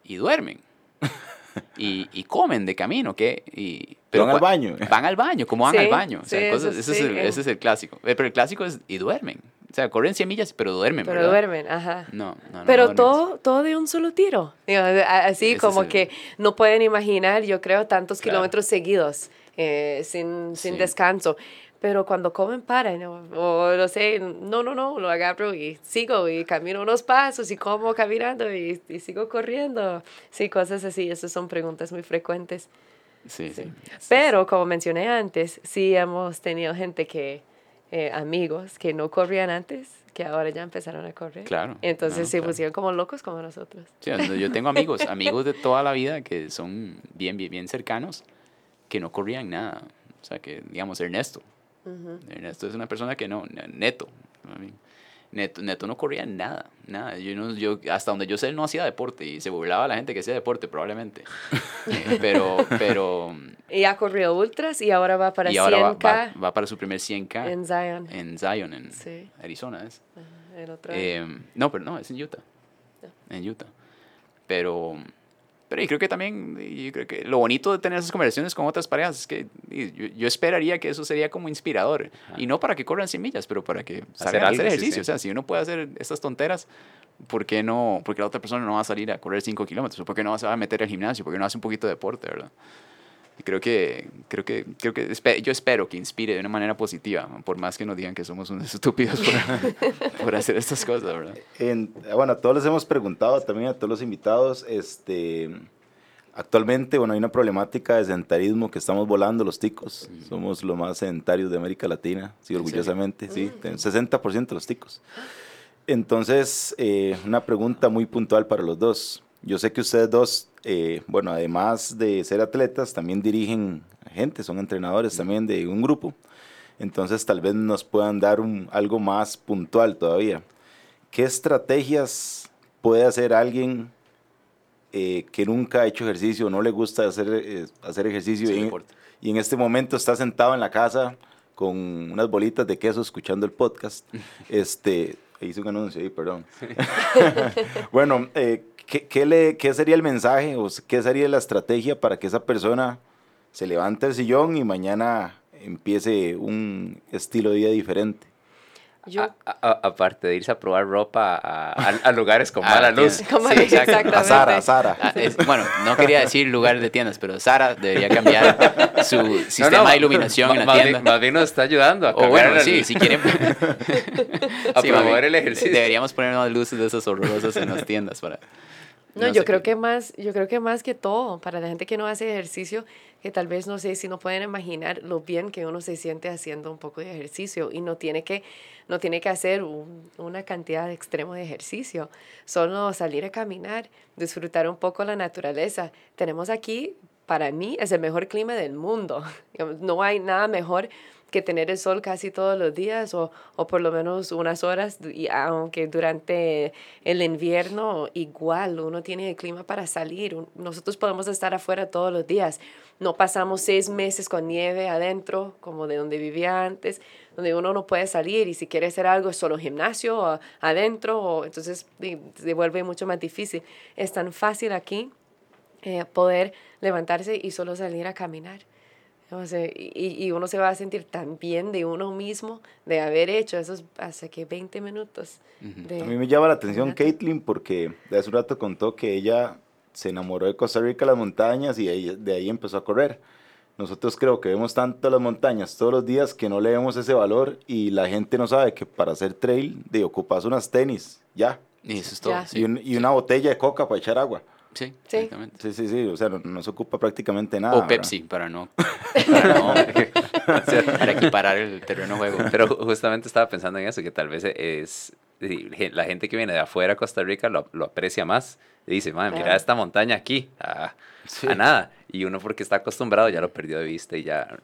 y duermen. y, y, comen de camino, ¿qué? Y, Pero van al baño. Van al baño, como van al baño. O sea, ese, es el, ese, es el, clásico. Eh, pero el clásico es y duermen. O sea, corren 100 millas, pero duermen, Pero duermen, ajá. No, no, no. Pero todo, todo de un solo tiro. Así como que no pueden imaginar, yo creo, tantos kilómetros seguidos eh, sin, sin descanso. Pero cuando comen, paran, o no sé, no, no, no, lo agarro y sigo y camino unos pasos y como caminando y, y sigo corriendo. Sí, cosas así, esas son preguntas muy frecuentes. Sí, sí. Pero como mencioné antes, sí hemos tenido gente que eh, amigos que no corrían antes, que ahora ya empezaron a correr. Claro. Entonces se pusieron como locos como nosotros. Sí, yo tengo amigos, amigos de toda la vida que son bien, bien, bien cercanos, que no corrían nada. O sea, que, digamos, Ernesto. Ernesto es una persona que no, neto. Neto, Neto no corría nada, nada. Yo no, yo, hasta donde yo sé, él no hacía deporte y se burlaba a la gente que hacía deporte, probablemente. Pero, pero... Y ha corrido ultras y ahora va para y 100K. Ahora va, para su primer 100K. En Zion. En Zion, en Arizona, ¿es? otro eh, no, pero no, es en Utah. En Utah. Pero pero yo creo que también, yo creo que lo bonito de tener esas conversaciones con otras parejas es que yo, esperaría que eso sería como inspirador. Y no para que corran 100 millas, pero para que salgan a hacer ejercicio. O sea, si uno puede hacer estas tonteras, ¿por qué no? Porque la otra persona no va a salir a correr 5 kilómetros. ¿Por qué no se va a meter al gimnasio? ¿Por qué no hace un poquito de deporte, verdad? Y creo que, creo que, creo que yo espero que inspire de una manera positiva, por más que nos digan que somos unos estúpidos por, por hacer estas cosas, ¿verdad? En, bueno, a todos les hemos preguntado, también a todos los invitados, este, actualmente, bueno, hay una problemática de sedentarismo que estamos volando los ticos, somos los más sedentarios de América Latina, sí, orgullosamente, sí, 60% de los ticos. Entonces, eh, una pregunta muy puntual para los dos. Yo sé que ustedes dos, eh, bueno, además de ser atletas, también dirigen gente, son entrenadores también de un grupo. Entonces tal vez nos puedan dar un, algo más puntual todavía. ¿Qué estrategias puede hacer alguien eh, que nunca ha hecho ejercicio, no le gusta hacer, eh, hacer ejercicio y, y, en este momento está sentado en la casa con unas bolitas de queso escuchando el podcast? este, hice un anuncio ahí, perdón. bueno, eh, ¿qué, le, ¿qué sería el mensaje o qué sería la estrategia para que esa persona se levante el sillón y mañana empiece un estilo de vida diferente? aparte de irse a probar ropa a, lugares con mala luz. sí, exactamente. A Sara, Sara. Ah, bueno, no quería decir lugares de tiendas, pero Sara debería cambiar su sistema de iluminación en la tienda. más bien nos está ayudando a O bueno, sí, si quieren. a promover el ejercicio. Deberíamos poner unas luces de esas horrorosas en las tiendas para no, yo creo que más, yo creo que más que todo, para la gente que no hace ejercicio, que tal vez no sé si no pueden imaginar lo bien que uno se siente haciendo un poco de ejercicio y no tiene que, no tiene que hacer una cantidad extrema de ejercicio, solo salir a caminar, disfrutar un poco la naturaleza. Tenemos aquí, para mí, es el mejor clima del mundo. No hay nada mejor que tener el sol casi todos los días o, o por lo menos unas horas, y aunque durante el invierno igual uno tiene el clima para salir, nosotros podemos estar afuera todos los días, no pasamos seis meses con nieve adentro como de donde vivía antes, donde uno no puede salir y si quiere hacer algo es solo gimnasio adentro, o, entonces se vuelve mucho más difícil. Es tan fácil aquí eh, poder levantarse y solo salir a caminar y, y, uno se va a sentir tan bien de uno mismo de haber hecho esos hace que 20 minutos. a mí me llama la atención Caitlin porque de hace un rato contó que ella se enamoró de Costa Rica, las montañas, y de ahí empezó a correr. Nosotros creo que vemos tanto las montañas todos los días que no le vemos ese valor y la gente no sabe que para hacer trail de ocupas unas tenis, ya. Y eso es todo. y una botella de coca para echar agua. Sí, sí, exactamente. Sí, sí, sí, o sea, no, se ocupa prácticamente nada. O Pepsi, para no, para no para equiparar el terreno de juego. Pero justamente estaba pensando en eso, que tal vez es la gente que viene de afuera a Costa Rica lo, lo aprecia más. Y dice, madre, mira esta montaña aquí, a, a, nada. Y uno porque está acostumbrado ya lo perdió de vista y ya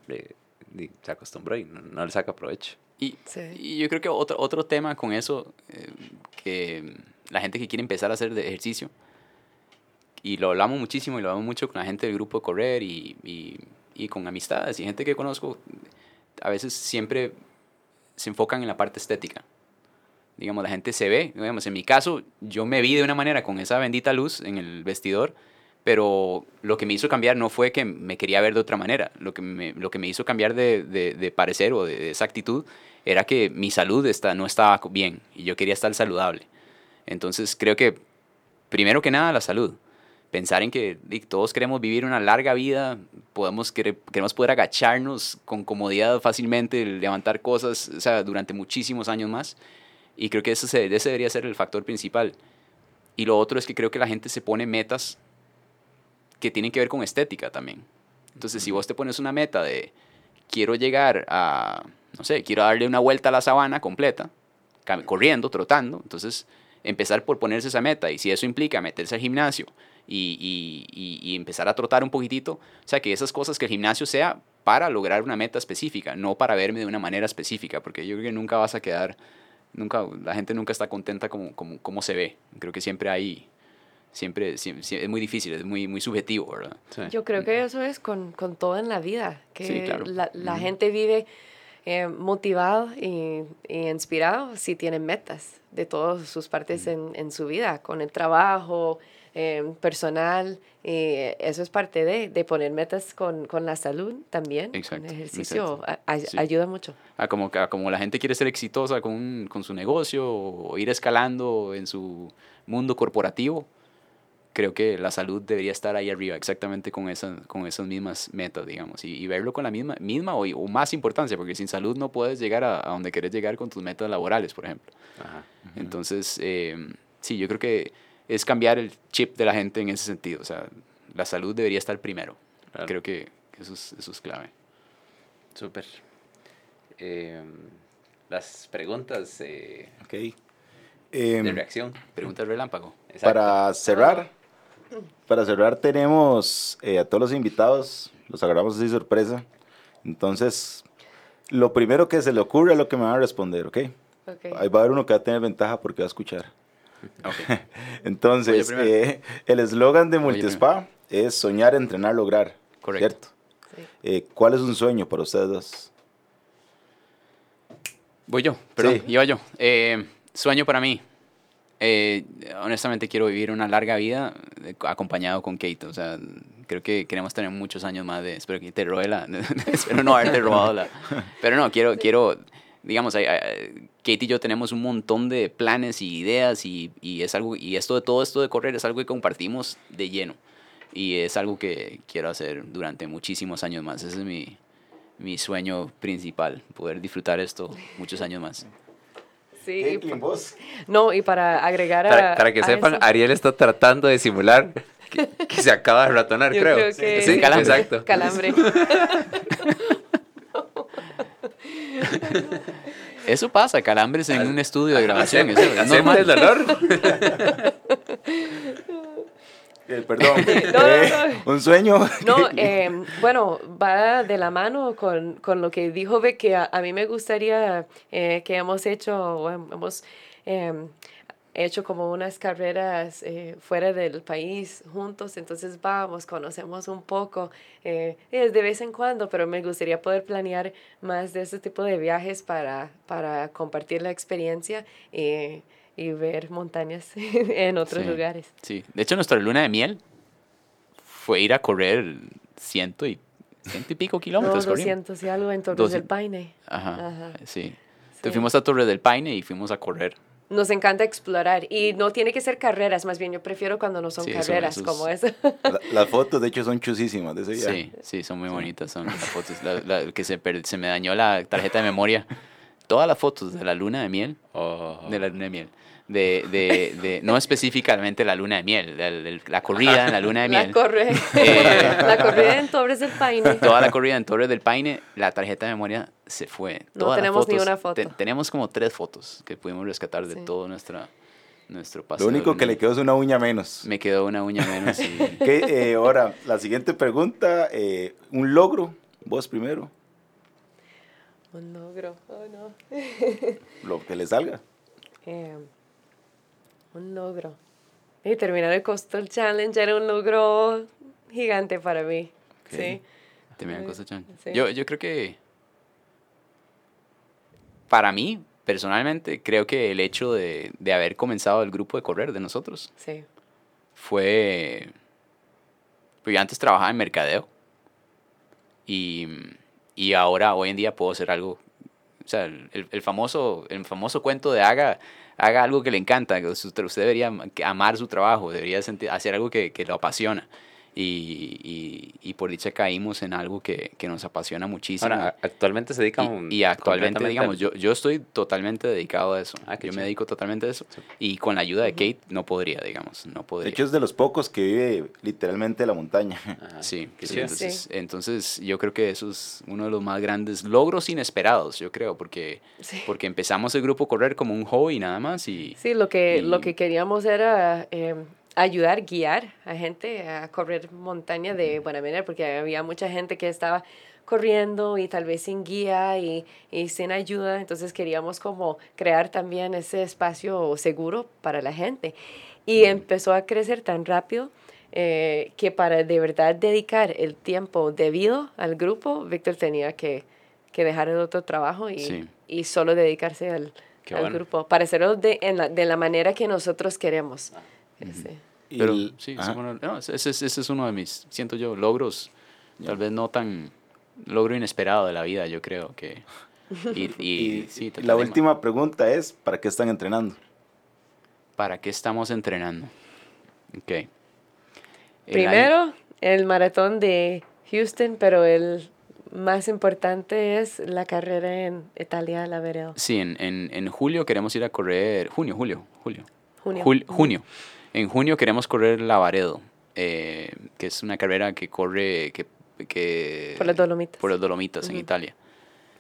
se acostumbró y no, le saca provecho. Y, y, yo creo que otro, otro tema con eso, eh, que la gente que quiere empezar a hacer de ejercicio, y lo hablamos muchísimo y lo hablamos mucho con la gente del grupo de correr y, y, y, con amistades y gente que conozco, a veces siempre se enfocan en la parte estética. Digamos, la gente se ve, digamos, en mi caso, yo me vi de una manera con esa bendita luz en el vestidor, pero lo que me hizo cambiar no fue que me quería ver de otra manera, lo que me, lo que me hizo cambiar de, de, parecer o de, de, esa actitud era que mi salud está, no estaba bien y yo quería estar saludable. Entonces creo que, primero que nada, la salud pensar en que todos queremos vivir una larga vida, podemos, queremos poder agacharnos con comodidad fácilmente, levantar cosas o sea, durante muchísimos años más. Y creo que ese, ese debería ser el factor principal. Y lo otro es que creo que la gente se pone metas que tienen que ver con estética también. Entonces, si vos te pones una meta de quiero llegar a, no sé, quiero darle una vuelta a la sabana completa, corriendo, trotando, entonces empezar por ponerse esa meta. Y si eso implica meterse al gimnasio, y, empezar a trotar un poquitito. O sea, que esas cosas, que el gimnasio sea para lograr una meta específica, no para verme de una manera específica, porque yo creo que nunca vas a quedar, nunca, la gente nunca está contenta como, como, como se ve. Creo que siempre hay, siempre, es muy difícil, es muy, muy subjetivo, ¿verdad? Yo creo que eso es con, con todo en la vida, que la, la gente vive eh, motivado y, inspirado si tiene metas de todas sus partes en, en su vida, con el trabajo, Em, personal, y eso es parte de, de poner metas con, con, la salud también. Exacto. El ejercicio ayuda mucho. Ah, como, como la gente quiere ser exitosa con, con su negocio o ir escalando en su mundo corporativo, creo que la salud debería estar ahí arriba, exactamente con, esa, con esas mismas metas, digamos, y, verlo con la misma, misma o, o, más importancia, porque sin salud no puedes llegar a, a, donde quieres llegar con tus metas laborales, por ejemplo. Entonces, eh, sí, yo creo que es cambiar el chip de la gente en ese sentido. O sea, la salud debería estar primero. Creo que eso es, eso es clave. Súper. Em, las preguntas eh, okay. de em, reacción. Preguntas relámpago. Para cerrar, para cerrar tenemos eh, a todos los invitados, los agarramos así sorpresa. Entonces, lo primero que se le ocurre es lo que me van a responder, ¿ok? okay. Ahí va a haber uno que va a tener ventaja porque va a escuchar. Entonces, eh, el eslogan de Multispa es soñar, entrenar, lograr. Correcto. Eh, ¿Cuál es un sueño para ustedes dos? Voy yo, perdón, iba yo. Eh, sueño para mí. honestamente quiero vivir una larga vida acompañado con Kate. O sea, creo que queremos tener muchos años más de... Espero que te robe la... espero no haberte robado la... Pero no, quiero... quiero digamos, Kate y yo tenemos un montón de planes y ideas y, y, es algo, y esto de todo esto de correr es algo que compartimos de lleno y es algo que quiero hacer durante muchísimos años más. Ese es mi, mi sueño principal, poder disfrutar esto muchos años más. Sí. No, y para agregar a... Para, para que sepan, Ariel está tratando de simular que, se acaba de ratonar, creo. sí, calambre. Exacto. Calambre. Eso pasa, calambres en un estudio de grabación. Eso es normal. el dolor? Eh, perdón. Eh, un sueño. No, em, bueno, va de la mano con, con, lo que dijo Beck, que a, mí me gustaría eh, que hemos hecho, hemos em, hecho como unas carreras eh, fuera del país juntos, entonces vamos, conocemos un poco eh, de vez en cuando, pero me gustaría poder planear más de ese tipo de viajes para, para compartir la experiencia eh, y ver montañas en otros lugares. Sí, de hecho nuestra luna de miel fue ir a correr ciento y, ciento y pico kilómetros. No, 200 y algo en Torres del Paine. Ajá, sí. Entonces fuimos a Torres del Paine y fuimos a correr nos encanta explorar y no tiene que ser carreras, más bien yo prefiero cuando no son carreras como esa. las fotos de hecho son chusísimas de ese viaje. Sí, sí, son muy bonitas, son las fotos. La, que se, se me dañó la tarjeta de memoria. Todas las fotos de la luna de miel, oh. de la luna de miel, de, de, de, no específicamente la luna de miel, la, corrida en la luna de miel. La, corre, eh, la corrida en Torres del Paine. Toda la corrida en Torres del Paine, la tarjeta de memoria se fue. No tenemos ni una foto. tenemos como tres fotos que pudimos rescatar de todo nuestra, nuestro pasado. Lo único que le quedó es una uña menos. Me quedó una uña menos. Eh, ahora, la siguiente pregunta, eh, un logro, vos primero. Un logro, oh no. Lo que le salga. Un logro. Y terminar el Coastal Challenge era un logro gigante para mí. Sí. Terminar el Coastal Challenge. Yo, yo creo que para mí, personalmente, creo que el hecho de, de, haber comenzado el grupo de correr de nosotros sí. fue, Pero yo antes trabajaba en mercadeo y, y ahora, hoy en día, puedo hacer algo. O sea, el, el famoso, el famoso cuento de haga, haga algo que le encanta. Usted, usted debería amar su trabajo, debería sentir, hacer algo que, que lo apasiona y, y, por dicha caímos en algo que, que nos apasiona muchísimo. Ahora, actualmente se dedica y, y actualmente, digamos, yo, yo estoy totalmente dedicado a eso. Ah, yo me dedico totalmente a eso. Y con la ayuda de Kate no podría, digamos, no podría. De hecho, es de los pocos que vive literalmente la montaña. sí, sí, entonces, entonces, yo creo que eso es uno de los más grandes logros inesperados, yo creo, porque, porque empezamos el grupo a correr como un hobby nada más. Y, sí, lo que, lo que queríamos era... Eh, ayudar, guiar a gente a correr montaña de buena manera, porque había mucha gente que estaba corriendo y tal vez sin guía y, y, sin ayuda, entonces queríamos como crear también ese espacio seguro para la gente. Y empezó a crecer tan rápido eh, que para de verdad dedicar el tiempo debido al grupo, Víctor tenía que, que dejar el otro trabajo y, y solo dedicarse al, al grupo, para hacerlo de, en la, de la manera que nosotros queremos. Pero sí, ese, ese, es uno de mis, siento yo, logros, tal vez no tan logro inesperado de la vida, yo creo que... Y, la última pregunta es, ¿para qué están entrenando? ¿Para qué estamos entrenando? Ok. Primero, el maratón de Houston, pero el más importante es la carrera en Italia, la vereda. Sí, en, en, en, julio queremos ir a correr, junio, julio, julio. Junio. junio. En junio queremos correr Lavaredo, eh, que es una carrera que corre que, que por los Dolomitas, por los Dolomitas en Italia.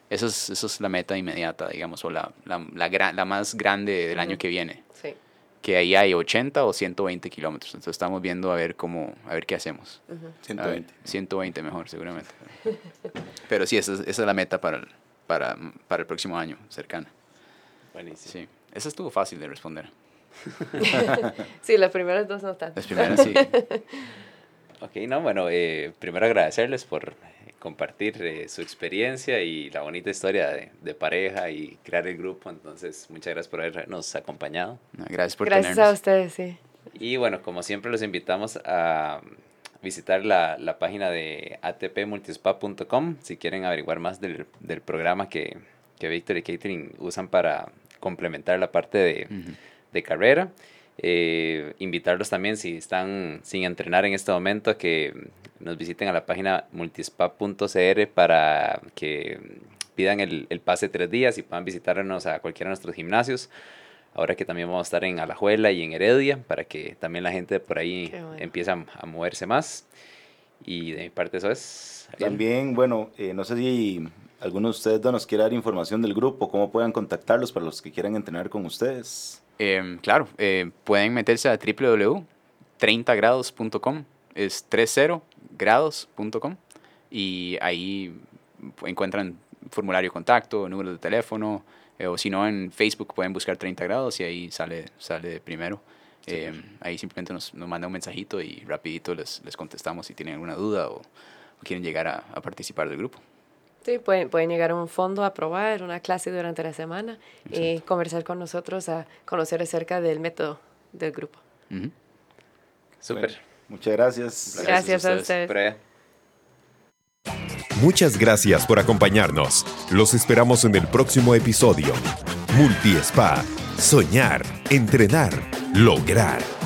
Eso es, eso es la meta inmediata, digamos, o la, la, la, la más grande del año que viene. Sí. Que ahí hay 80 o 120 kilómetros. Entonces estamos viendo a ver cómo, a ver qué hacemos. 120. 120 mejor, seguramente. Pero sí, esa es, esa es la meta para el, para, para el próximo año, cercana. Buenísimo. Sí, esa estuvo fácil de responder. sí, las primeras dos no están. Las primeras sí. ok, no, bueno, eh, primero agradecerles por compartir eh, su experiencia y la bonita historia de, de, pareja y crear el grupo. Entonces, muchas gracias por habernos acompañado. gracias por Gracias a ustedes, sí. Y bueno, como siempre, los invitamos a visitar la, la página de atpmultispa.com si quieren averiguar más del, del programa que, que Víctor y Catherine usan para complementar la parte de de carrera. Eh, invitarlos también si están sin entrenar en este momento a que nos visiten a la página multispa.cr para que pidan el, el, pase tres días y puedan visitarnos a cualquiera de nuestros gimnasios. Ahora que también vamos a estar en Alajuela y en Heredia para que también la gente por ahí empiece a, moverse más. Y de mi parte eso es. También, bueno, eh, no sé si alguno de ustedes nos quiere dar información del grupo, cómo puedan contactarlos para los que quieran entrenar con ustedes. Em, claro, eh, pueden meterse a www.30grados.com, es 30grados.com y ahí encuentran formulario de contacto, número de teléfono, eh, o si no en Facebook pueden buscar 30 grados y ahí sale, sale primero. Em, ahí simplemente nos, nos manda un mensajito y rapidito les, les contestamos si tienen alguna duda o, quieren llegar a participar del grupo. Sí, pueden, pueden llegar a un fondo a probar una clase durante la semana y conversar con nosotros a conocer acerca del método del grupo. Súper. muchas gracias. Gracias, a ustedes. Muchas gracias por acompañarnos. Los esperamos en el próximo episodio. Multi Spa. Soñar, entrenar, lograr.